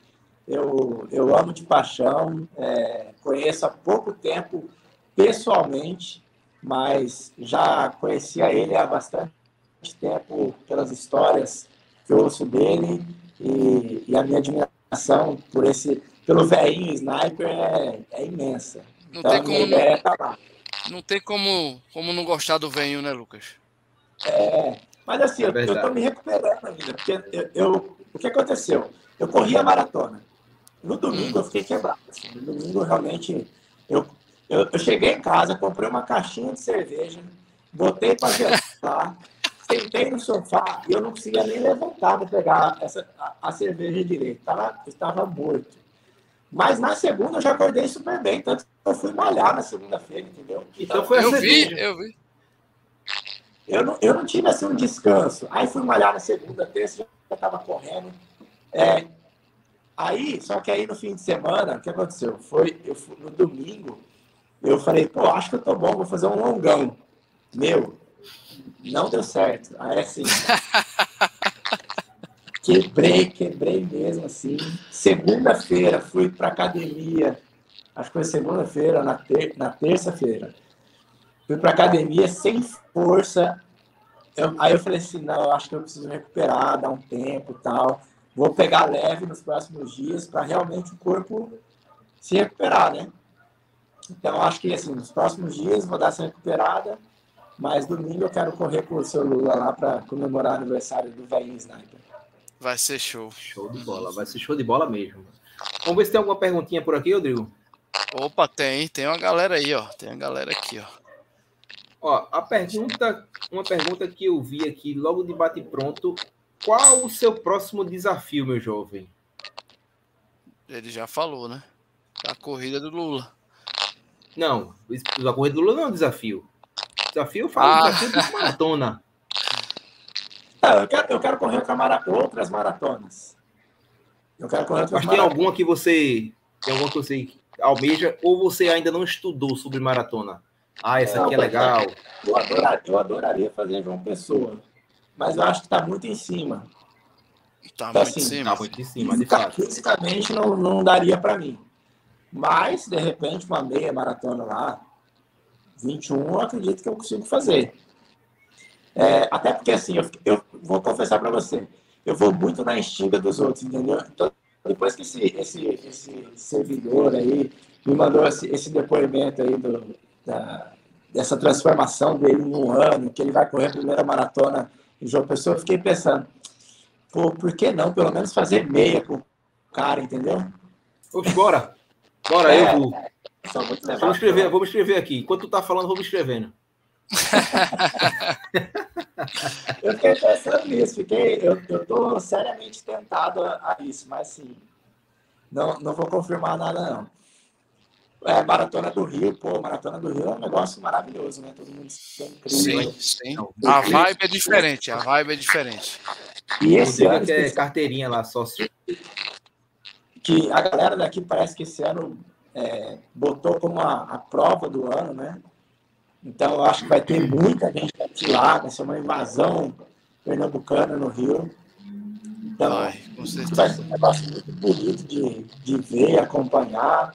eu, eu amo de paixão, é, conheço há pouco tempo pessoalmente, mas já conhecia ele há bastante tempo pelas histórias que eu ouço dele e, e a minha admiração por esse, pelo velhinho sniper é, é imensa. Não então, tem como não, tá não tem como, como não gostar do velhinho, né, Lucas? É, Mas assim, é eu estou me recuperando ainda, porque eu, eu, o que aconteceu? Eu corri a maratona. No domingo eu fiquei quebrado. Assim. No domingo realmente eu, eu, eu, cheguei em casa, comprei uma caixinha de cerveja, botei para gelar, sentei no sofá e eu não conseguia nem levantar para pegar essa, a, a cerveja direito. Tava, estava morto. Mas na segunda eu já acordei super bem, tanto que eu fui malhar na segunda-feira, entendeu? Então, então foi eu vi, eu vi. Eu não, eu não tive assim um descanso. Aí fui malhar na segunda, terça, já estava correndo. É, aí, só que aí no fim de semana, o que aconteceu? Foi, eu no domingo, eu falei, pô, acho que eu tô bom, vou fazer um longão. Meu, não deu certo. Aí assim. quebrei, quebrei mesmo assim. Segunda-feira fui para academia. Acho que foi segunda-feira, na, ter na terça-feira. Fui para academia sem força. Eu, aí eu falei assim, não, acho que eu preciso recuperar, dar um tempo e tal. Vou pegar leve nos próximos dias para realmente o corpo se recuperar, né? Então, acho que assim, nos próximos dias vou dar essa recuperada, mas domingo eu quero correr com o seu Lula lá para comemorar o aniversário do velhinho Sniper. Vai ser show. Show de bola, vai ser show de bola mesmo. Vamos ver se tem alguma perguntinha por aqui, Rodrigo. Opa, tem, tem uma galera aí, ó. Tem uma galera aqui, ó. Ó, a pergunta, uma pergunta que eu vi aqui logo de bate pronto, qual o seu próximo desafio, meu jovem? Ele já falou, né? A corrida do Lula. Não, a corrida do Lula não é um desafio. Desafio, eu falo ah. desafio de maratona. Ah, eu, quero, eu quero correr outras maratonas. Eu quero correr outras Mas tem alguma que você tem alguma que você almeja ou você ainda não estudou sobre maratona? Ah, essa aqui é legal. Eu adoraria, eu adoraria fazer João Pessoa, mas eu acho que está muito em cima. Está então, muito, assim, tá muito em cima, de fato. Fisicamente não, não daria para mim. Mas, de repente, uma meia maratona lá, 21, eu acredito que eu consigo fazer. É, até porque, assim, eu, eu vou confessar para você, eu vou muito na estiga dos outros, entendeu? Então, depois que esse, esse, esse servidor aí me mandou esse, esse depoimento aí do, da, dessa transformação dele em um ano, que ele vai correr a primeira maratona em João Pessoa, eu fiquei pensando, pô, por que não pelo menos fazer meia com o cara, entendeu? Oxe, bora! Bora, é, eu vou. Vamos escrever, vamos escrever aqui. Enquanto tu tá falando, vamos escrevendo. eu fiquei pensando nisso, fiquei, eu, eu tô seriamente tentado a, a isso, mas assim, não, não vou confirmar nada não. É, Maratona do Rio, pô, Maratona do Rio é um negócio maravilhoso, né? Todo mundo incrível. Sim, sim. A vibe é diferente, a vibe é diferente. E esse ano. Que é carteirinha lá, sócio. Que a galera daqui parece que esse ano é, botou como a, a, prova do ano, né? Então eu acho que vai ter muita gente aqui lá, vai ser uma invasão pernambucana no Rio. Então, Ai, vai ser um negócio muito bonito de, de ver, acompanhar.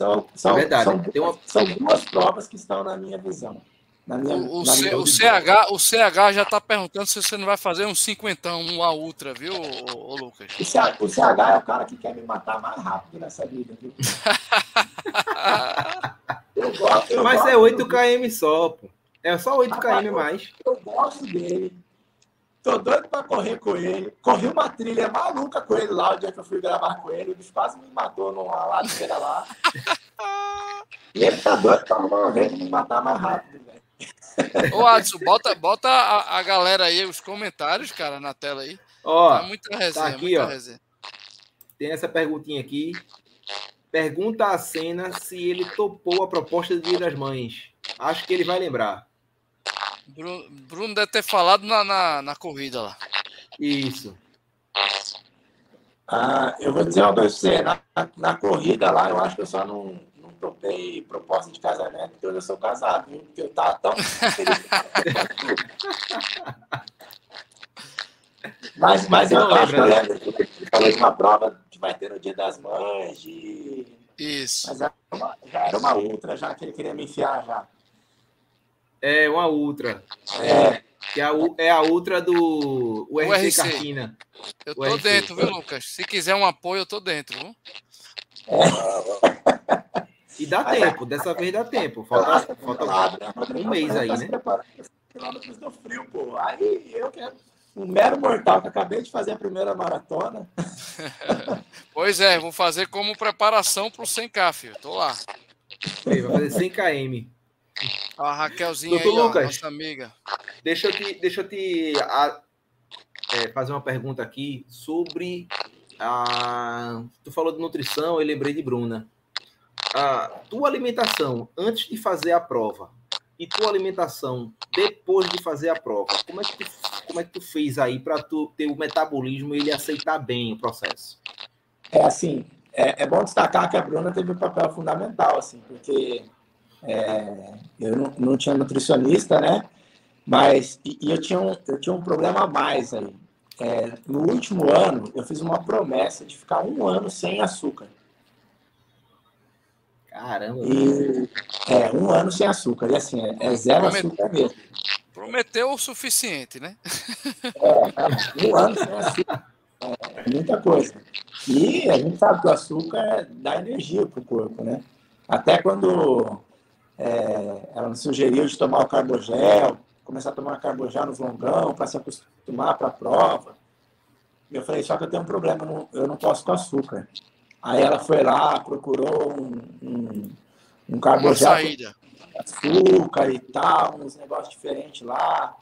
Então, são, é são, uma... são duas provas que estão na minha visão. Na minha, o, na minha o, CH, o CH já está perguntando se você não vai fazer um cinquentão, uma ultra, viu, ô, ô Lucas? O CH, o CH, é o cara que quer me matar mais rápido nessa vida, viu? eu gosto, eu Mas gosto é 8 km só, pô. É só 8 km mais. Eu gosto dele. Tô doido pra correr com ele. Corri uma trilha maluca com ele lá, o dia que eu fui gravar com ele. O bicho quase me matou numa ladeira lá. e ele tá doido pra uma vez me matar mais rápido, velho. Ô, Adson, bota, bota a, a, galera aí, os comentários, cara, na tela aí. Ó, tá muita resenha, tá aqui, ó. Resenha. Tem essa perguntinha aqui. Pergunta a cena se ele topou a proposta do Dia das Mães. Acho que ele vai lembrar. Bruno, Bruno deve ter falado na, na, na corrida lá. Isso. Ah, eu vou dizer uma coisa pra você. Na, na, corrida lá, eu acho que eu só não, não topei proposta de casamento porque eu já sou casado, viu? Porque eu tava tão feliz. mas, mas eu, eu acho que eu lembro que falou de uma prova que vai ter no Dia das Mães. De... Isso. Mas era uma, já era uma ultra, já que ele queria me enfiar já. É uma Ultra. É. Que é a, é a Ultra do URC, URC. Cartina. Eu tô URC. dentro, viu, Lucas? Se quiser um apoio, eu tô dentro, viu? E dá tempo, dessa vez dá tempo. Falta, falta um mês aí, né? quilômetros do frio, pô. Aí eu que um mero mortal que acabei de fazer a primeira maratona. pois é, vou fazer como preparação para o 100K, filho. Tô lá. vai fazer 100 km. A Raquelzinha Doutor aí, Lucas, ó, nossa amiga. Deixa eu te, deixa eu te a, é, fazer uma pergunta aqui sobre a. Tu falou de nutrição, eu lembrei de Bruna. A tua alimentação antes de fazer a prova e tua alimentação depois de fazer a prova, como é que tu, como é que tu fez aí para tu ter o metabolismo e ele aceitar bem o processo? É assim, é, é bom destacar que a Bruna teve um papel fundamental, assim, porque é, eu não, não, tinha nutricionista, né? Mas e, e, eu, tinha um, eu tinha um problema a mais aí. É, no último ano, eu fiz uma promessa de ficar um ano sem açúcar. Caramba! E, é, um ano sem açúcar. E assim, é, é zero açúcar mesmo. Prometeu o suficiente, né? É, um ano sem açúcar. É, muita coisa. E a gente sabe que o açúcar dá energia para o corpo, né? Até quando é, ela me sugeriu de tomar o carbogel, começar a tomar carbogel no longão para se acostumar para a prova. Eu falei, só que eu tenho um problema, eu não posso com açúcar. Aí ela foi lá, procurou um, um, um carbogel açúcar e tal, uns negócios diferentes lá.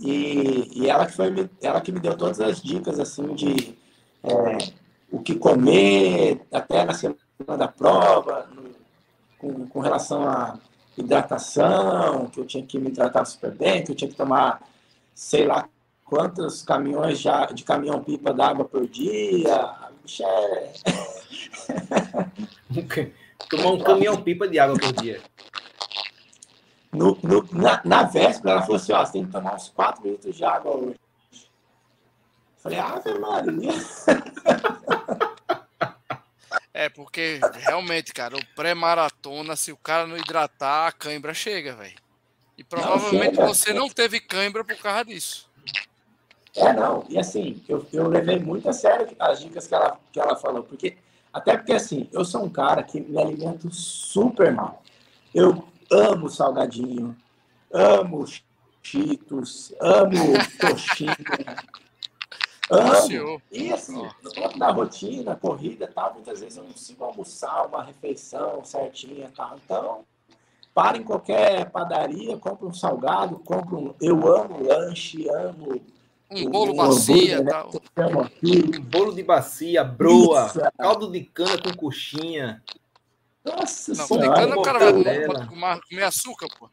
E, e ela, que foi, ela que me deu todas as dicas assim de é, o que comer até na semana da prova, no, com, com relação à hidratação, que eu tinha que me hidratar super bem, que eu tinha que tomar sei lá quantos caminhões já, de caminhão-pipa d'água por dia. Bicho é... Tomar um caminhão-pipa de água por dia. No, no, na, na, véspera, ela falou assim: ó, você tem que tomar uns 4 litros de água hoje. Falei, Ave Maria. É, porque realmente, cara, o pré-maratona, se o cara não hidratar, a cãibra chega, velho. E provavelmente não, você não teve cãibra por causa disso. É, não. E assim, eu, eu levei muito a sério as dicas que ela, que ela falou. Porque, até porque, assim, eu sou um cara que me alimento super mal. Eu amo salgadinho, amo cheetos, amo coxinha. Amo. E assim, no tempo da rotina, corrida e tal, muitas vezes eu não consigo almoçar uma refeição certinha e tal. Então, para em qualquer padaria, compra um salgado, compra um. Eu amo lanche, amo. Um bolo bacia, né? tal. Um bolo de bacia, broa, Isso. caldo de cana com coxinha. Nossa não, senhora. Caldo de cana o cara vai pode comer açúcar, pô.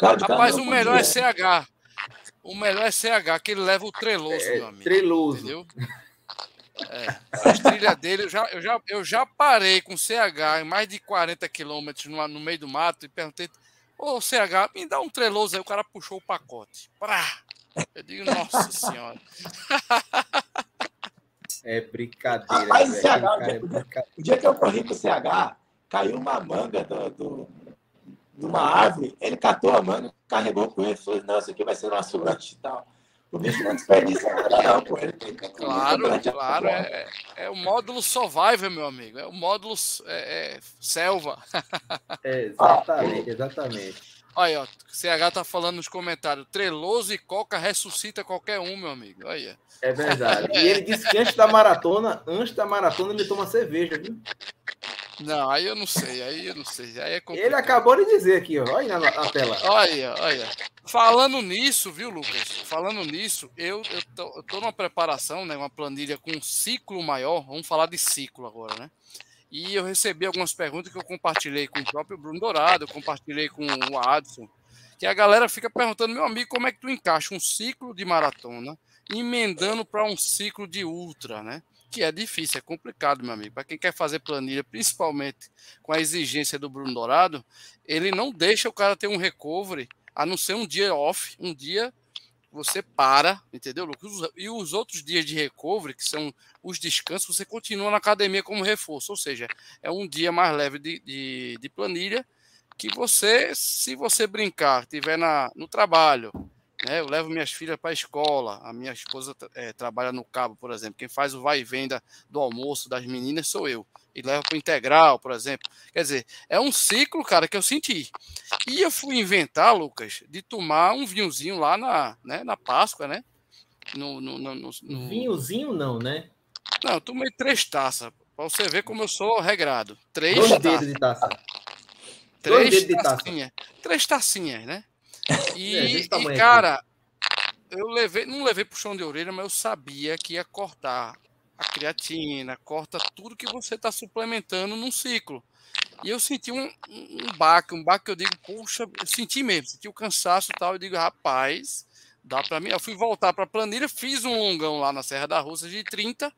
Rapaz, o melhor é CH. O melhor é CH, que ele leva o treloso, é, meu amigo. Treloso. Entendeu? É, as trilhas dele, eu já, eu, já, eu já parei com CH em mais de 40 quilômetros no, no meio do mato e perguntei: Ô CH, me dá um treloso. Aí o cara puxou o pacote. Prá! Eu digo, nossa senhora. É brincadeira. Rapaz, CH, o, dia, é brincadeira. o dia que eu corri com o CH, caiu uma manga do, do, de uma árvore, ele catou a manga, carregou com ele, falou, não, isso aqui vai ser nosso lanche e tal. O bicho não desperdiça nada, não, pô. Ele tem claro, claro. É, é, o módulo survival, meu amigo. É o módulo é, é, selva. É, exatamente, exatamente. Olha, ó, CH tá falando nos comentários. Treloso e Coca ressuscita qualquer um, meu amigo. Olha. É verdade. E ele disse que antes da maratona, antes da maratona, ele toma cerveja, viu? Não, aí eu não sei, aí eu não sei. Aí é Ele acabou de dizer aqui, ó. Olha na, na tela. Olha, olha. Falando nisso, viu, Lucas? Falando nisso, eu, eu, tô, eu tô numa preparação, né? Uma planilha com um ciclo maior. Vamos falar de ciclo agora, né? E eu recebi algumas perguntas que eu compartilhei com o próprio Bruno Dourado, eu compartilhei com o Adson, que a galera fica perguntando, meu amigo, como é que tu encaixa um ciclo de maratona emendando para um ciclo de ultra, né? Que é difícil, é complicado, meu amigo. Para quem quer fazer planilha, principalmente com a exigência do Bruno Dourado, ele não deixa o cara ter um recovery, a não ser um dia off, um dia você para, entendeu? E os outros dias de recovery, que são os descansos, você continua na academia como reforço, ou seja, é um dia mais leve de, de, de planilha que você, se você brincar, estiver na, no trabalho, né? Eu levo minhas filhas para a escola, a minha esposa é, trabalha no cabo, por exemplo. Quem faz o vai e venda do almoço das meninas sou eu. E leva para o integral, por exemplo. Quer dizer, é um ciclo, cara, que eu senti. E eu fui inventar, Lucas, de tomar um vinhozinho lá na, né, na Páscoa, né? No, no, no, no... Vinhozinho não, né? Não, eu tomei três taças. Para você ver como eu sou regrado. Três Dois taças. de taça. Três Dois tacinhas. Três tacinhas, né? E, é, e cara, eu levei, não levei puxão de orelha, mas eu sabia que ia cortar a creatina, corta tudo que você está suplementando num ciclo. E eu senti um, um baque, um baque que eu digo, puxa, eu senti mesmo, senti o cansaço e tal. Eu digo, rapaz, dá para mim. Eu fui voltar para a planilha, fiz um longão lá na Serra da Russa de 30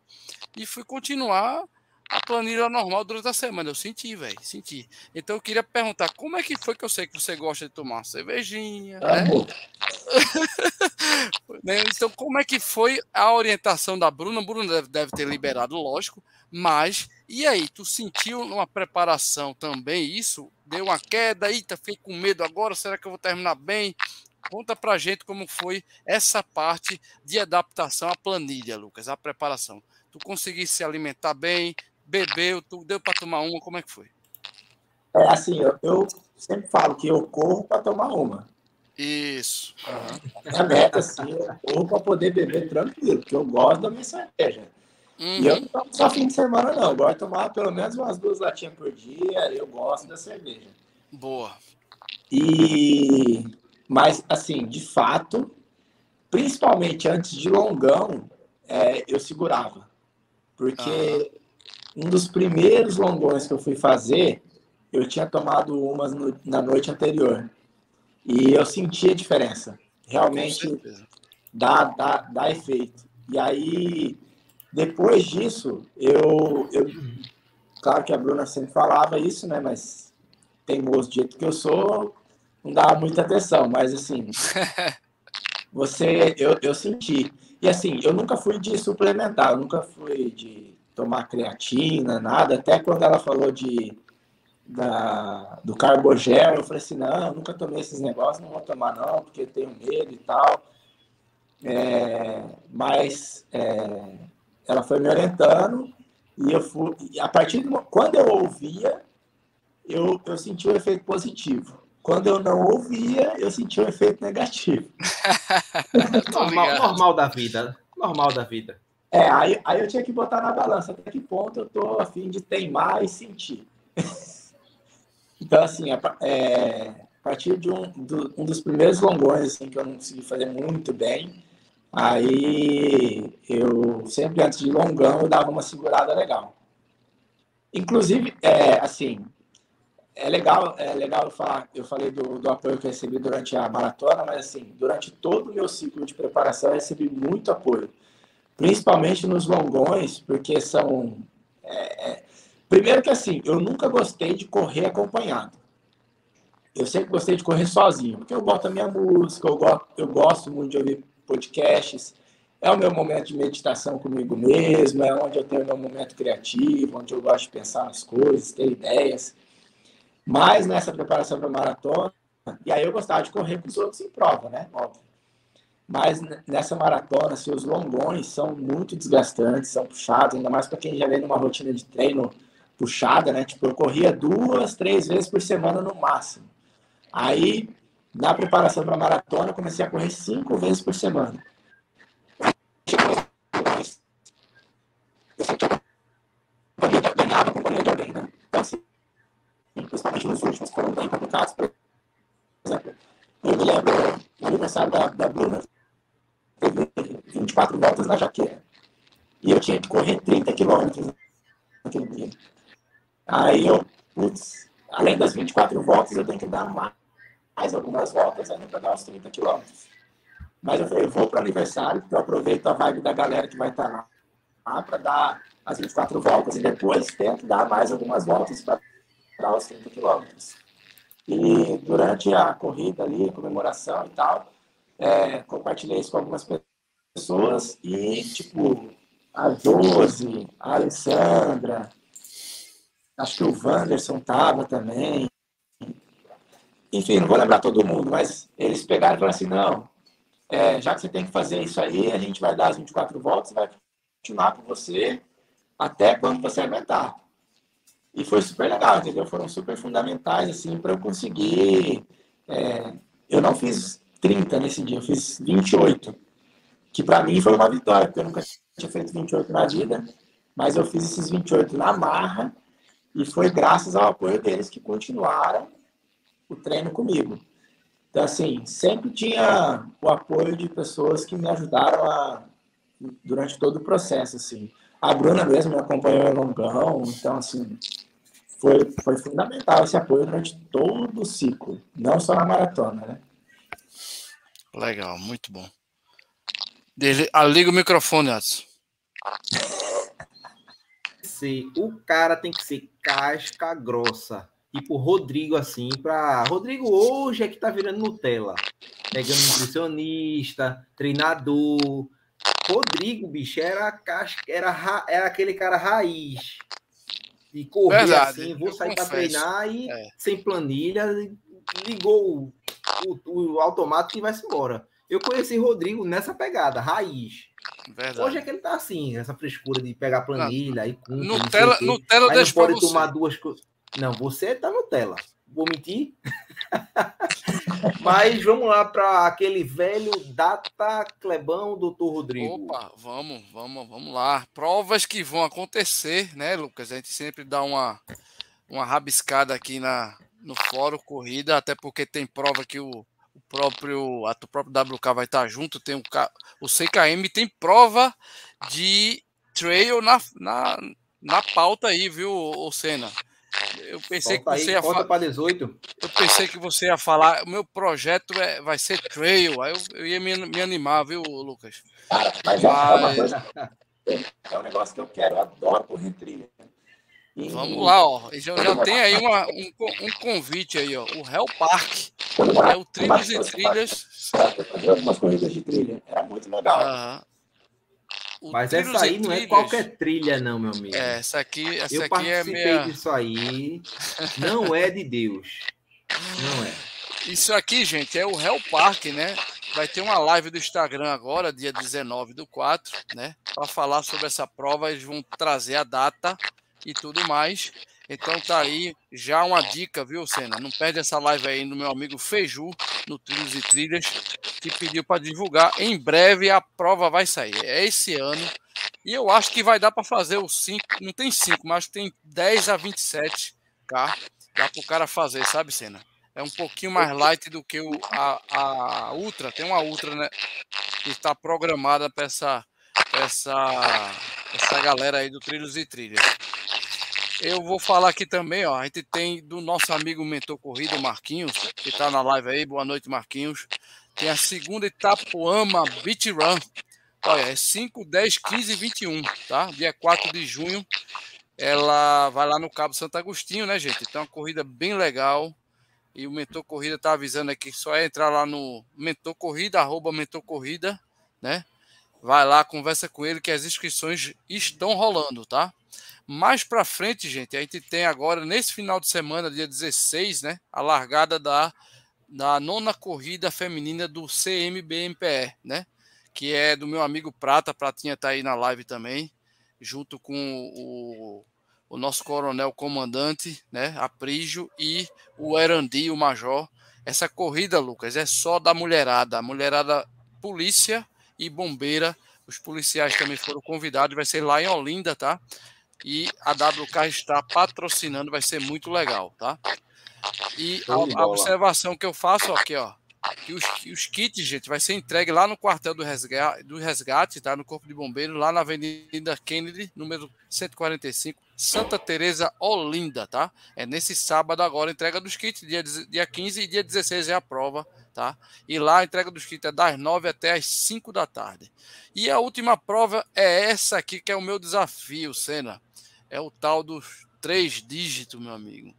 e fui continuar a planilha normal durante a semana. Eu senti, velho, senti. Então eu queria perguntar, como é que foi que eu sei que você gosta de tomar cervejinha? né? né? então, como é que foi a orientação da Bruna? Bruna deve, deve ter liberado, lógico, mas e aí, tu sentiu numa preparação também isso? Deu uma queda, eita, fiquei com medo agora, será que eu vou terminar bem? Conta pra gente como foi essa parte de adaptação à planilha, Lucas, a preparação. Tu conseguisse se alimentar bem, bebeu, deu para tomar uma, como é que foi? É assim, eu, eu sempre falo que eu corro para tomar uma. Isso. Uhum. A meta, assim, eu corro para poder beber tranquilo, porque eu gosto da minha cerveja. Uhum. E eu não tomo só fim de semana, não. Eu gosto de tomar pelo menos umas duas latinhas por dia. Eu gosto da cerveja. Boa. E mas, assim, de fato, principalmente antes de longão, é, eu segurava. Porque um dos primeiros longões que eu fui fazer, eu tinha tomado umas no, na noite anterior. E eu senti a diferença. Realmente dá, dá, dá efeito. E aí, depois disso, eu, eu. Claro que a Bruna sempre falava isso, né? Mas tem do jeito que eu sou, não dava muita atenção, mas assim, você, eu, eu senti. E assim, eu nunca fui de suplementar, eu nunca fui de tomar creatina, nada. Até quando ela falou de da, do carbogel, eu falei assim, não, eu nunca tomei esses negócios, não vou tomar não, porque tenho medo e tal. É, mas é, ela foi me orientando e eu fui, e a partir de quando eu ouvia, eu, eu senti o um efeito positivo. Quando eu não ouvia, eu sentia um efeito negativo. normal, normal da vida. Normal da vida. É, aí, aí eu tinha que botar na balança até que ponto eu tô a fim de teimar e sentir. então, assim, é, a partir de um, do, um dos primeiros longões assim, que eu não consegui fazer muito bem, aí eu sempre antes de longão eu dava uma segurada legal. Inclusive, é, assim, é legal, é legal falar, eu falei do, do apoio que eu recebi durante a maratona, mas assim, durante todo o meu ciclo de preparação eu recebi muito apoio, principalmente nos longões, porque são... É, é, primeiro que assim, eu nunca gostei de correr acompanhado. Eu sempre gostei de correr sozinho, porque eu boto a minha música, eu gosto, eu gosto muito de ouvir podcasts, é o meu momento de meditação comigo mesmo, é onde eu tenho meu momento criativo, onde eu gosto de pensar nas coisas, ter ideias. Mas nessa preparação para maratona, e aí eu gostava de correr com os outros em prova, né? Óbvio. Mas nessa maratona, assim, os longões são muito desgastantes, são puxados, ainda mais para quem já vem numa rotina de treino puxada, né? Tipo, eu corria duas, três vezes por semana no máximo. Aí, na preparação para maratona, eu comecei a correr cinco vezes por semana. Eu ganhava companhia de alguém, né? Então, assim, principalmente nos últimos, foram bem complicados. Por exemplo, eu me lembro do aniversário da, da Bruna, 24 voltas na jaqueira. E eu tinha que correr 30 quilômetros naquele dia. Aí eu, putz, além das 24 voltas, eu tenho que dar mais, algumas voltas ainda para dar os 30 quilômetros. Mas eu falei, eu vou para o aniversário, porque eu aproveito a vibe da galera que vai estar lá, lá para dar as 24 voltas e depois tento dar mais algumas voltas para dar os 30 quilômetros. E durante a corrida ali, comemoração e tal, é, compartilhei isso com algumas pessoas e, tipo, a Josi, a Alessandra, acho que o Wanderson tava também. Enfim, não vou lembrar todo mundo, mas eles pegaram e falaram assim, não, é, já que você tem que fazer isso aí, a gente vai dar as 24 voltas e vai continuar com você até quando você aguentar. E foi super legal, entendeu? Foram super fundamentais, assim, para eu conseguir. É, eu não fiz 30 nesse dia, eu fiz 28, que para mim foi uma vitória, porque eu nunca tinha feito 28 na vida, mas eu fiz esses 28 na marra e foi graças ao apoio deles que continuaram o treino comigo. Então, assim, sempre tinha o apoio de pessoas que me ajudaram a, durante todo o processo, assim. A Bruna mesmo me acompanhou em longão, então, assim, foi, foi fundamental esse apoio durante todo o ciclo, não só na maratona, né? Legal, muito bom. Ah, liga o microfone, Adson. Sim, o cara tem que ser casca grossa tipo Rodrigo assim, para Rodrigo hoje é que tá virando Nutella, pegando nutricionista, treinador. Rodrigo, bicho, era era era aquele cara raiz. E correr Verdade, assim, vou sair para treinar e é. sem planilha, ligou o, o, o automático e vai-se embora. Eu conheci Rodrigo nessa pegada, raiz. Verdade. Hoje é que ele tá assim, essa frescura de pegar planilha e cumpre, Nutella, Nutella deixa pode tomar duas coisas. Não, você tá Nutella. Vou mentir. Mas vamos lá para aquele velho data Clebão, doutor Rodrigo. Opa, vamos, vamos, vamos lá. Provas que vão acontecer, né, Lucas? A gente sempre dá uma, uma rabiscada aqui na, no fórum corrida, até porque tem prova que o próprio a, o próprio WK vai estar junto, tem o, o CKM tem prova de trail na, na, na pauta aí, viu, o Senna? Eu pensei que você aí, ia falar. para 18. Eu pensei que você ia falar. O meu projeto é, vai ser trail. Aí eu, eu ia me, me, animar, viu, Lucas? Cara, mas, mas... É, é um negócio que eu quero. Eu adoro correr trilha. E... Vamos lá, ó. Já, já tem aí uma, um, um, convite aí, ó. O Hell Park. É o Trilhos e Trilhas. Algumas corridas de trilha. Era muito legal. Mas essa aí não é qualquer trilha, não, meu amigo. É, essa aqui, essa Eu aqui é minha... disso aí. Não é de Deus. Não é. Isso aqui, gente, é o Hell Park, né? Vai ter uma live do Instagram agora, dia 19 do 4, né? Para falar sobre essa prova. Eles vão trazer a data e tudo mais. Então tá aí já uma dica, viu, Senna? Não perde essa live aí no meu amigo Feiju, no Trilhos e Trilhas, que pediu para divulgar. Em breve a prova vai sair. É esse ano. E eu acho que vai dar para fazer os 5. Não tem 5, mas tem 10 a 27. Tá? Dá para o cara fazer, sabe, Senna? É um pouquinho mais light do que o, a, a Ultra. Tem uma Ultra, né? Que está programada para essa, essa, essa galera aí do Trilhos e Trilhas. Eu vou falar aqui também, ó. A gente tem do nosso amigo mentor corrida, Marquinhos, que está na live aí. Boa noite, Marquinhos. Tem a segunda Itapuama Beach Run. Olha, é 5, 10, 15 e 21, tá? Dia 4 de junho. Ela vai lá no Cabo Santo Agostinho, né, gente? Então, uma corrida bem legal. E o Mentor Corrida tá avisando aqui que só é entrar lá no Mentor Corrida, arroba Mentor Corrida, né? Vai lá, conversa com ele que as inscrições estão rolando, tá? Mais para frente, gente, a gente tem agora, nesse final de semana, dia 16, né, a largada da, da nona corrida feminina do CMBMPE, né, que é do meu amigo Prata, Pratinha tá aí na live também, junto com o, o nosso coronel comandante, né, Aprígio, e o Erandi, o major. Essa corrida, Lucas, é só da mulherada, a mulherada polícia e bombeira, os policiais também foram convidados, vai ser lá em Olinda, tá? E a WK está patrocinando, vai ser muito legal, tá? E a, a, observação que eu faço aqui, ó, que os, os, kits, gente, vai ser entregue lá no quartel do resgate, do resgate, tá? No Corpo de Bombeiros, lá na Avenida Kennedy, número 145, Santa Teresa, Olinda, tá? É nesse sábado agora, entrega dos kits, dia, dia 15 e dia 16 é a prova, tá? E lá a entrega dos kits é das 9 até as 5 da tarde. E a última prova é essa aqui, que é o meu desafio, Senna é o tal dos três dígitos, meu amigo.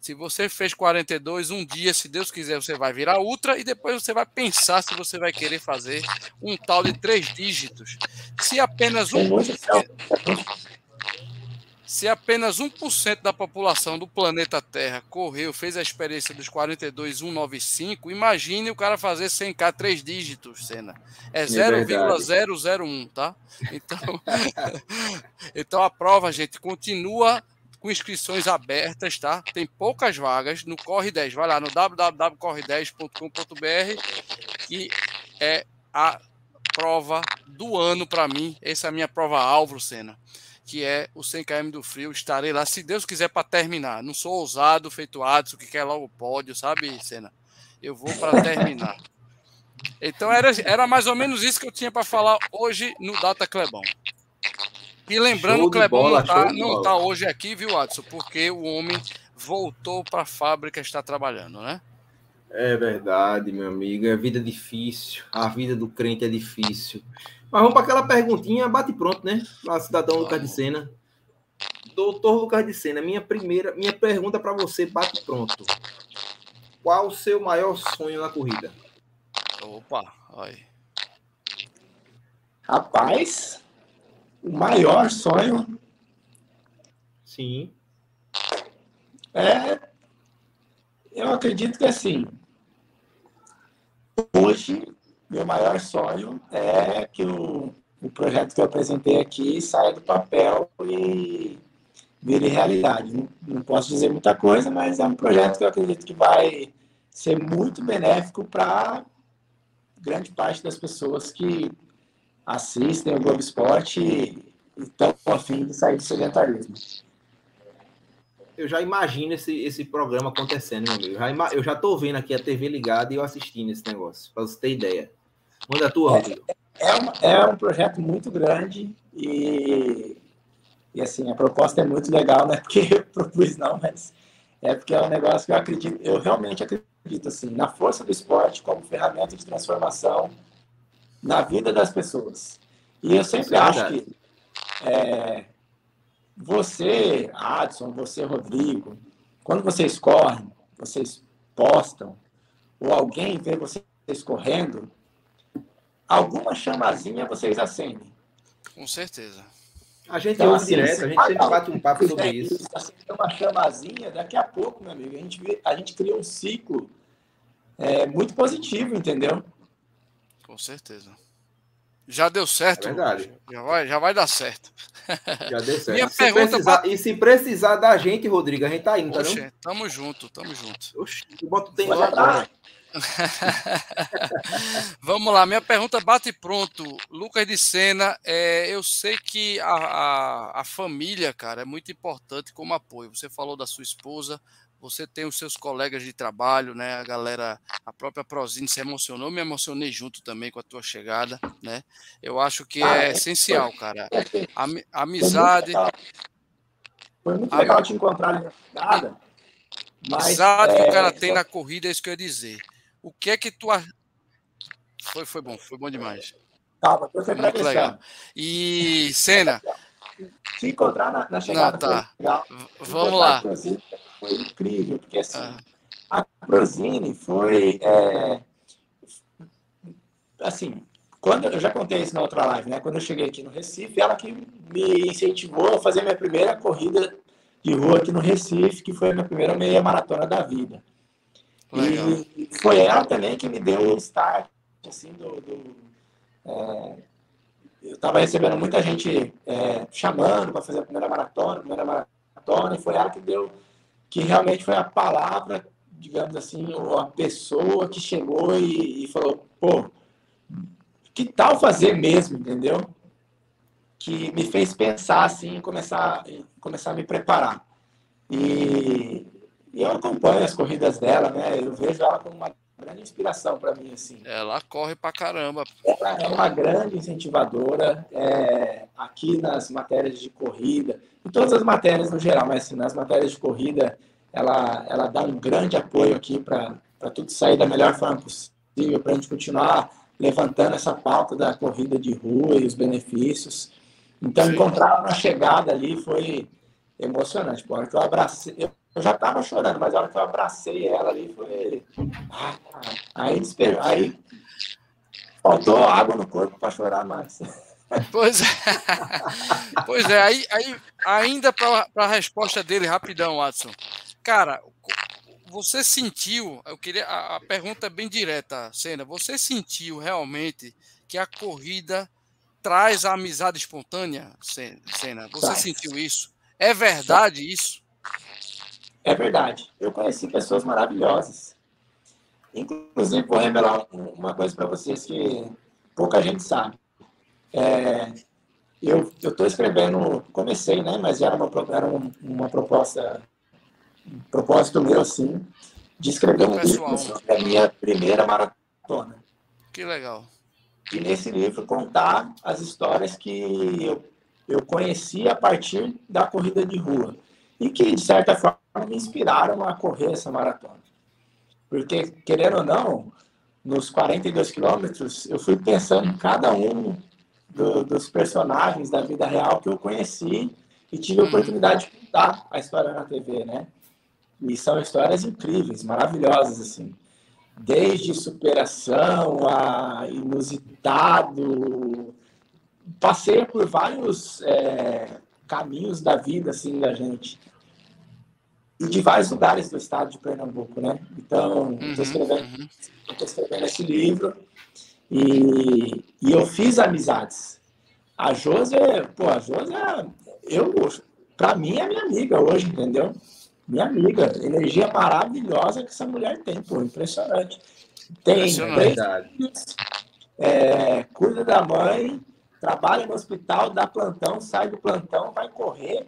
Se você fez 42, um dia, se Deus quiser, você vai virar ultra e depois você vai pensar se você vai querer fazer um tal de três dígitos. Se apenas um. Se apenas 1% da população do planeta Terra correu, fez a experiência dos 42,195, imagine o cara fazer 100k três dígitos, cena. É 0,001, é tá? Então, então a prova, gente, continua com inscrições abertas, tá? Tem poucas vagas no Corre 10. Vai lá no www.corre10.com.br que é a prova do ano para mim. Essa é a minha prova alvo, Senna que é o 100 km do frio. Estarei lá, se Deus quiser, para terminar. Não sou ousado, feito Adson, que quer logo o pódio, sabe, Senna? Eu vou para terminar. Então era, era mais ou menos isso que eu tinha para falar hoje no Data Clebão. E lembrando, o Clebão bola, não está não tá hoje aqui, viu, Adson? Porque o homem voltou para a fábrica está trabalhando, né? É verdade, meu amigo. É vida difícil. A vida do crente é difícil. Mas vamos para aquela perguntinha, bate pronto, né? Lá, cidadão. Lucas de Sena. Doutor Lucas de Sena, minha primeira, minha pergunta para você, bate pronto. Qual o seu maior sonho na corrida? Opa, aí. Rapaz, o maior sonho. Sim. É. Eu acredito que assim. Hoje meu maior sonho é que o, o projeto que eu apresentei aqui saia do papel e vire realidade. Não, não posso dizer muita coisa, mas é um projeto que eu acredito que vai ser muito benéfico para grande parte das pessoas que assistem o Globo Esporte e estão a fim de sair do sedentarismo. Eu já imagino esse, esse programa acontecendo, meu amigo. Eu já estou vendo aqui a TV ligada e eu assistindo esse negócio, para você ter ideia. Manda a tua, Rodrigo. É, uma, é um projeto muito grande e, e, assim, a proposta é muito legal, não é porque eu propus, não, mas é porque é um negócio que eu acredito, eu realmente acredito, assim, na força do esporte como ferramenta de transformação na vida das pessoas. E eu sempre é acho que é, você, Adson, você, Rodrigo, quando vocês correm, vocês postam, ou alguém vê vocês correndo, alguma chamazinha vocês acendem. Com certeza. A gente então, assim, direto, a gente sempre bate um papo sobre é, isso. Acender uma chamazinha, daqui a pouco, meu amigo, a gente, a gente cria um ciclo é, muito positivo, entendeu? Com certeza. Já deu certo. É verdade. Já vai, já vai dar certo. Já deu certo. Minha se pergunta precisar, pra... E se precisar da gente, Rodrigo, a gente tá indo, tá Oxe, Tamo junto, tamo junto. Oxe, eu boto tempo lá. Vamos lá, minha pergunta bate pronto. Lucas de Sena, é, eu sei que a, a, a, família, cara, é muito importante como apoio. Você falou da sua esposa, você tem os seus colegas de trabalho, né? A galera, a própria Prozine se emocionou, me emocionei junto também com a tua chegada, né? Eu acho que ah, é, é essencial, cara. A, amizade. Foi muito legal, te encontrar ali na Mas, amizade é, que o cara tem na corrida, é isso que eu ia dizer. O que é que tu. Foi, foi bom, foi bom demais. Calma, eu sempre Muito legal. E, Cena. Se encontrar na, na chegada. Não, tá. Legal. Vamos lá. Foi incrível, porque assim, ah. a Prozine foi. É, assim, quando eu já contei isso na outra live, né? Quando eu cheguei aqui no Recife, ela que me incentivou a fazer minha primeira corrida de rua aqui no Recife, que foi a minha primeira meia maratona da vida. Legal. E foi ela também que me deu o start, assim, do... do é, eu estava recebendo muita gente é, chamando para fazer a primeira maratona, primeira maratona, e foi ela que deu, que realmente foi a palavra, digamos assim, ou a pessoa que chegou e, e falou, pô, que tal fazer mesmo, entendeu? Que me fez pensar assim, começar, começar a me preparar. E, e eu acompanho as corridas dela, né? Eu vejo ela como uma grande inspiração para mim, assim. Ela corre para caramba. Ela é uma grande incentivadora é, aqui nas matérias de corrida, em todas as matérias no geral, mas assim, nas matérias de corrida, ela, ela dá um grande apoio aqui para tudo sair da melhor forma possível, para a gente continuar levantando essa pauta da corrida de rua e os benefícios. Então, Sim. encontrar ela na chegada ali foi emocionante. Hora que eu abracei, eu eu já estava chorando, mas a hora que eu abracei ela ali foi. aí, aí faltou água no corpo para chorar mais. Pois é. Pois é, aí, aí ainda para a resposta dele, rapidão, Watson. Cara, você sentiu, eu queria a, a pergunta é bem direta, Senna, você sentiu realmente que a corrida traz a amizade espontânea, Senna? Você traz. sentiu isso? É verdade isso? É verdade. Eu conheci pessoas maravilhosas. Inclusive, vou revelar uma coisa para vocês que pouca gente sabe. É, eu estou escrevendo, comecei, né? Mas era uma, era uma proposta, um propósito meu, assim, de escrever um livro sobre a minha primeira maratona. Que legal. E nesse livro contar as histórias que eu, eu conheci a partir da corrida de rua e que, de certa forma, me inspiraram a correr essa maratona. Porque, querendo ou não, nos 42 quilômetros, eu fui pensando em cada um do, dos personagens da vida real que eu conheci e tive a hum. oportunidade de contar a história na TV, né? E são histórias incríveis, maravilhosas, assim. Desde superação a inusitado. Passei por vários é, caminhos da vida, assim, da gente. E de vários lugares do estado de Pernambuco, né? Então, estou uhum, escrevendo, uhum. escrevendo esse livro e, e eu fiz amizades. A Josi, pô, a Josi, eu, para mim é minha amiga hoje, entendeu? Minha amiga, energia maravilhosa que essa mulher tem, pô, impressionante. Tem três filhos, é, cuida da mãe, trabalha no hospital, dá plantão, sai do plantão, vai correr.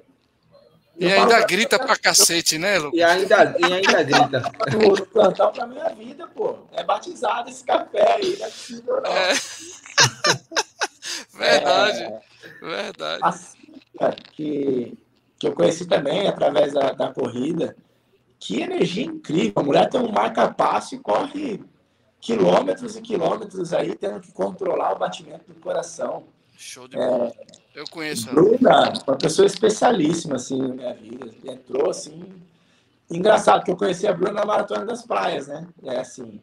E eu ainda grita pra cacete, né, Lucas? E ainda, e ainda grita. O plantão pra minha vida, pô. É batizado esse café aí, não é possível, não. É. verdade, é... verdade. Assim, que, que eu conheci também através da, da corrida. Que energia incrível. A mulher tem um marca-passo e corre quilômetros e quilômetros aí, tendo que controlar o batimento do coração. Show de bola. É, eu conheço. Bruna, uma pessoa especialíssima, assim, na minha vida. Entrou, assim... Engraçado que eu conheci a Bruna na Maratona das Praias, né? É assim,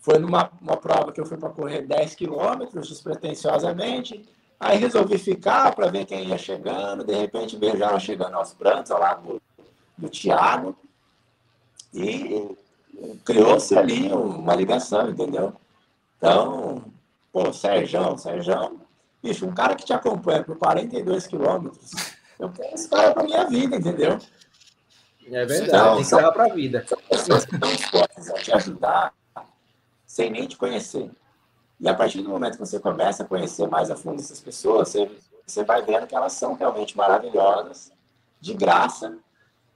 foi numa uma prova que eu fui para correr 10 quilômetros, despretensiosamente. Aí resolvi ficar para ver quem ia chegando. De repente ela chegando aos prantos, ao lado do, Thiago. E criou-se ali uma ligação, entendeu? Então, pô, Sérgio, Sérgio Bicho, um cara que te acompanha por 42 quilômetros, eu quero esse cara pra minha vida, entendeu? É verdade, então, tem que levar pra vida. São pessoas que estão dispostas a te ajudar sem nem te conhecer. E a partir do momento que você começa a conhecer mais a fundo essas pessoas, você, você vai vendo que elas são realmente maravilhosas, de graça,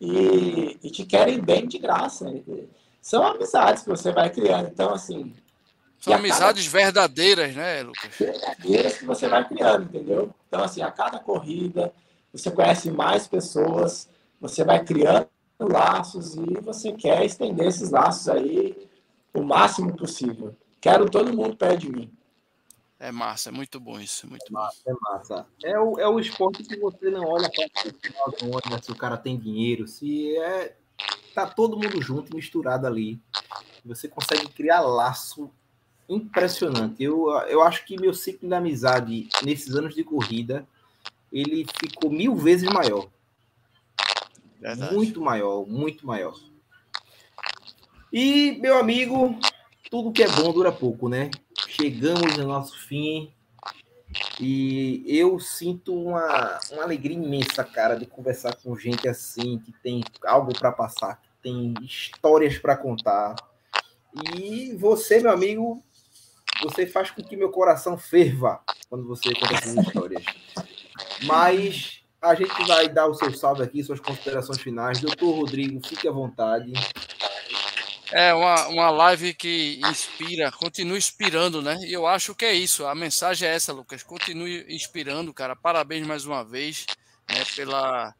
e, e te querem bem de graça. São amizades que você vai criando. Então, assim, são amizades cada... verdadeiras, né, Lucas? Verdadeiras que você vai criando, entendeu? Então, assim, a cada corrida, você conhece mais pessoas, você vai criando laços e você quer estender esses laços aí o máximo possível. Quero todo mundo perto de mim. É massa, é muito bom isso, é muito é massa. É massa. É o, é o esporte que você não olha para se o cara tem dinheiro, se é tá todo mundo junto, misturado ali. Você consegue criar laço impressionante. Eu, eu acho que meu ciclo de amizade nesses anos de corrida ele ficou mil vezes maior. Verdade. Muito maior, muito maior. E, meu amigo, tudo que é bom dura pouco, né? Chegamos no nosso fim e eu sinto uma, uma alegria imensa, cara, de conversar com gente assim, que tem algo para passar, que tem histórias para contar. E você, meu amigo, você faz com que meu coração ferva quando você conta essas histórias. Mas a gente vai dar o seu salve aqui, suas considerações finais. Doutor Rodrigo, fique à vontade. É uma, uma live que inspira, continua inspirando, né? E eu acho que é isso. A mensagem é essa, Lucas. Continue inspirando, cara. Parabéns mais uma vez né, pela,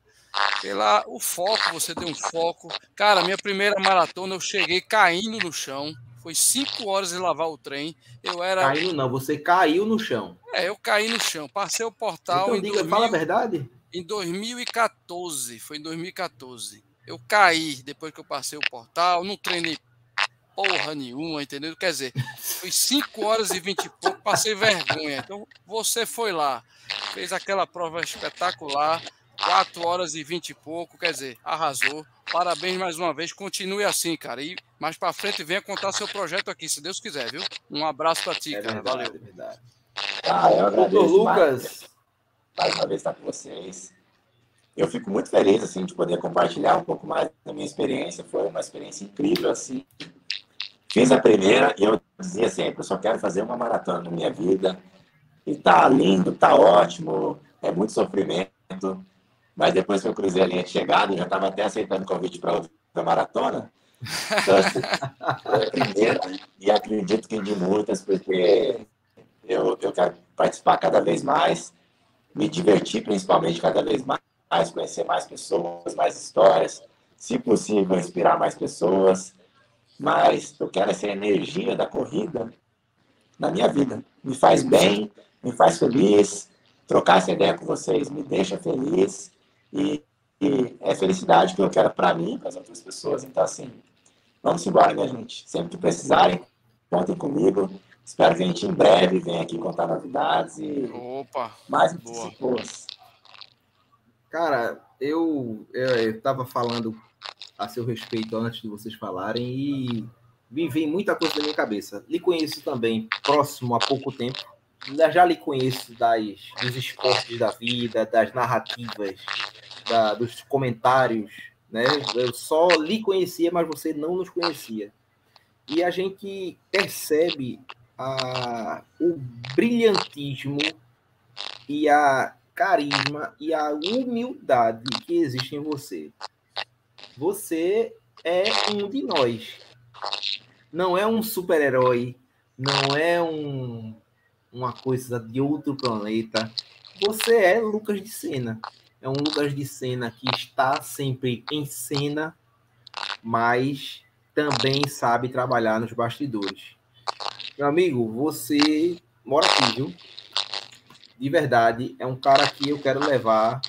pela o foco. Você deu um foco. Cara, minha primeira maratona eu cheguei caindo no chão. Foi cinco horas de lavar o trem. Eu era. Caiu não, você caiu no chão. É, eu caí no chão. Passei o portal. Então, diga, 2000, fala a verdade. Em 2014. Foi em 2014. Eu caí depois que eu passei o portal. Não treinei porra nenhuma, entendeu? Quer dizer, foi 5 horas e 20 e pouco passei vergonha. Então, você foi lá, fez aquela prova espetacular, 4 horas e 20 e pouco, quer dizer, arrasou. Parabéns mais uma vez, continue assim, cara. E mais para frente venha contar seu projeto aqui, se Deus quiser, viu? Um abraço para ti, É cara. verdade, Valeu. é verdade. Ah, eu agradeço Lucas, mais, mais uma vez estar com vocês. Eu fico muito feliz assim de poder compartilhar um pouco mais da minha experiência. Foi uma experiência incrível assim. Fiz a primeira e eu dizia sempre, eu só quero fazer uma maratona na minha vida. E tá lindo, tá ótimo, é muito sofrimento. Mas depois que eu cruzei a linha de chegada, eu já estava até aceitando convite para outra maratona. Então, assim, foi a primeira e acredito que de muitas, porque eu, eu quero participar cada vez mais, me divertir principalmente cada vez mais, conhecer mais pessoas, mais histórias, se possível, inspirar mais pessoas. Mas eu quero essa energia da corrida na minha vida. Me faz bem, me faz feliz. Trocar essa ideia com vocês me deixa feliz. E, e é felicidade que eu quero para mim e para as outras pessoas. Então, assim, vamos embora, minha gente. Sempre que precisarem, contem comigo. Espero que a gente em breve venha aqui contar novidades e Opa, mais boas. cara, eu, eu, eu tava falando a seu respeito antes de vocês falarem e me vem muita coisa na minha cabeça. Lhe conheço também próximo há pouco tempo. Já já lhe conheço das, dos esportes da vida, das narrativas, da- dos comentários, né? Eu só lhe conhecia, mas você não nos conhecia. E a gente percebe a, o brilhantismo e a carisma e a humildade que existe em você. Você é um de nós. Não é um super-herói, não é um, uma coisa de outro planeta. Você é Lucas de Sena. É um Lucas de Sena que está sempre em cena, mas também sabe trabalhar nos bastidores. Meu amigo, você mora aqui, viu? De verdade, é um cara que eu quero levar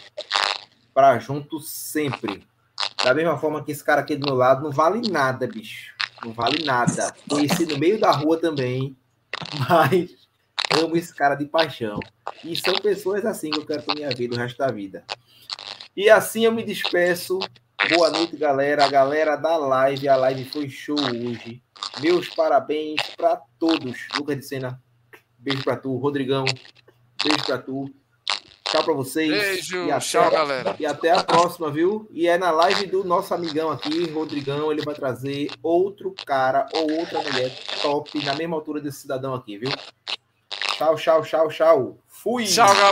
para junto sempre. Da mesma forma que esse cara aqui do meu lado não vale nada, bicho. Não vale nada. Conheci no meio da rua também, mas amo esse cara de paixão. E são pessoas assim que eu quero ter minha vida o resto da vida. E assim eu me despeço. Boa noite, galera. A galera da live, a live foi show hoje. Meus parabéns para todos. Lucas de Sena, beijo para tu. Rodrigão, beijo para tu. Tchau para vocês. beijo, E até- tchau, galera. e até a próxima, viu? E é na live do nosso amigão aqui, Rodrigão. Ele vai trazer outro cara ou outra mulher top na mesma altura desse cidadão aqui, viu? Tchau, tchau, tchau, tchau. Fui! Tchau, galera.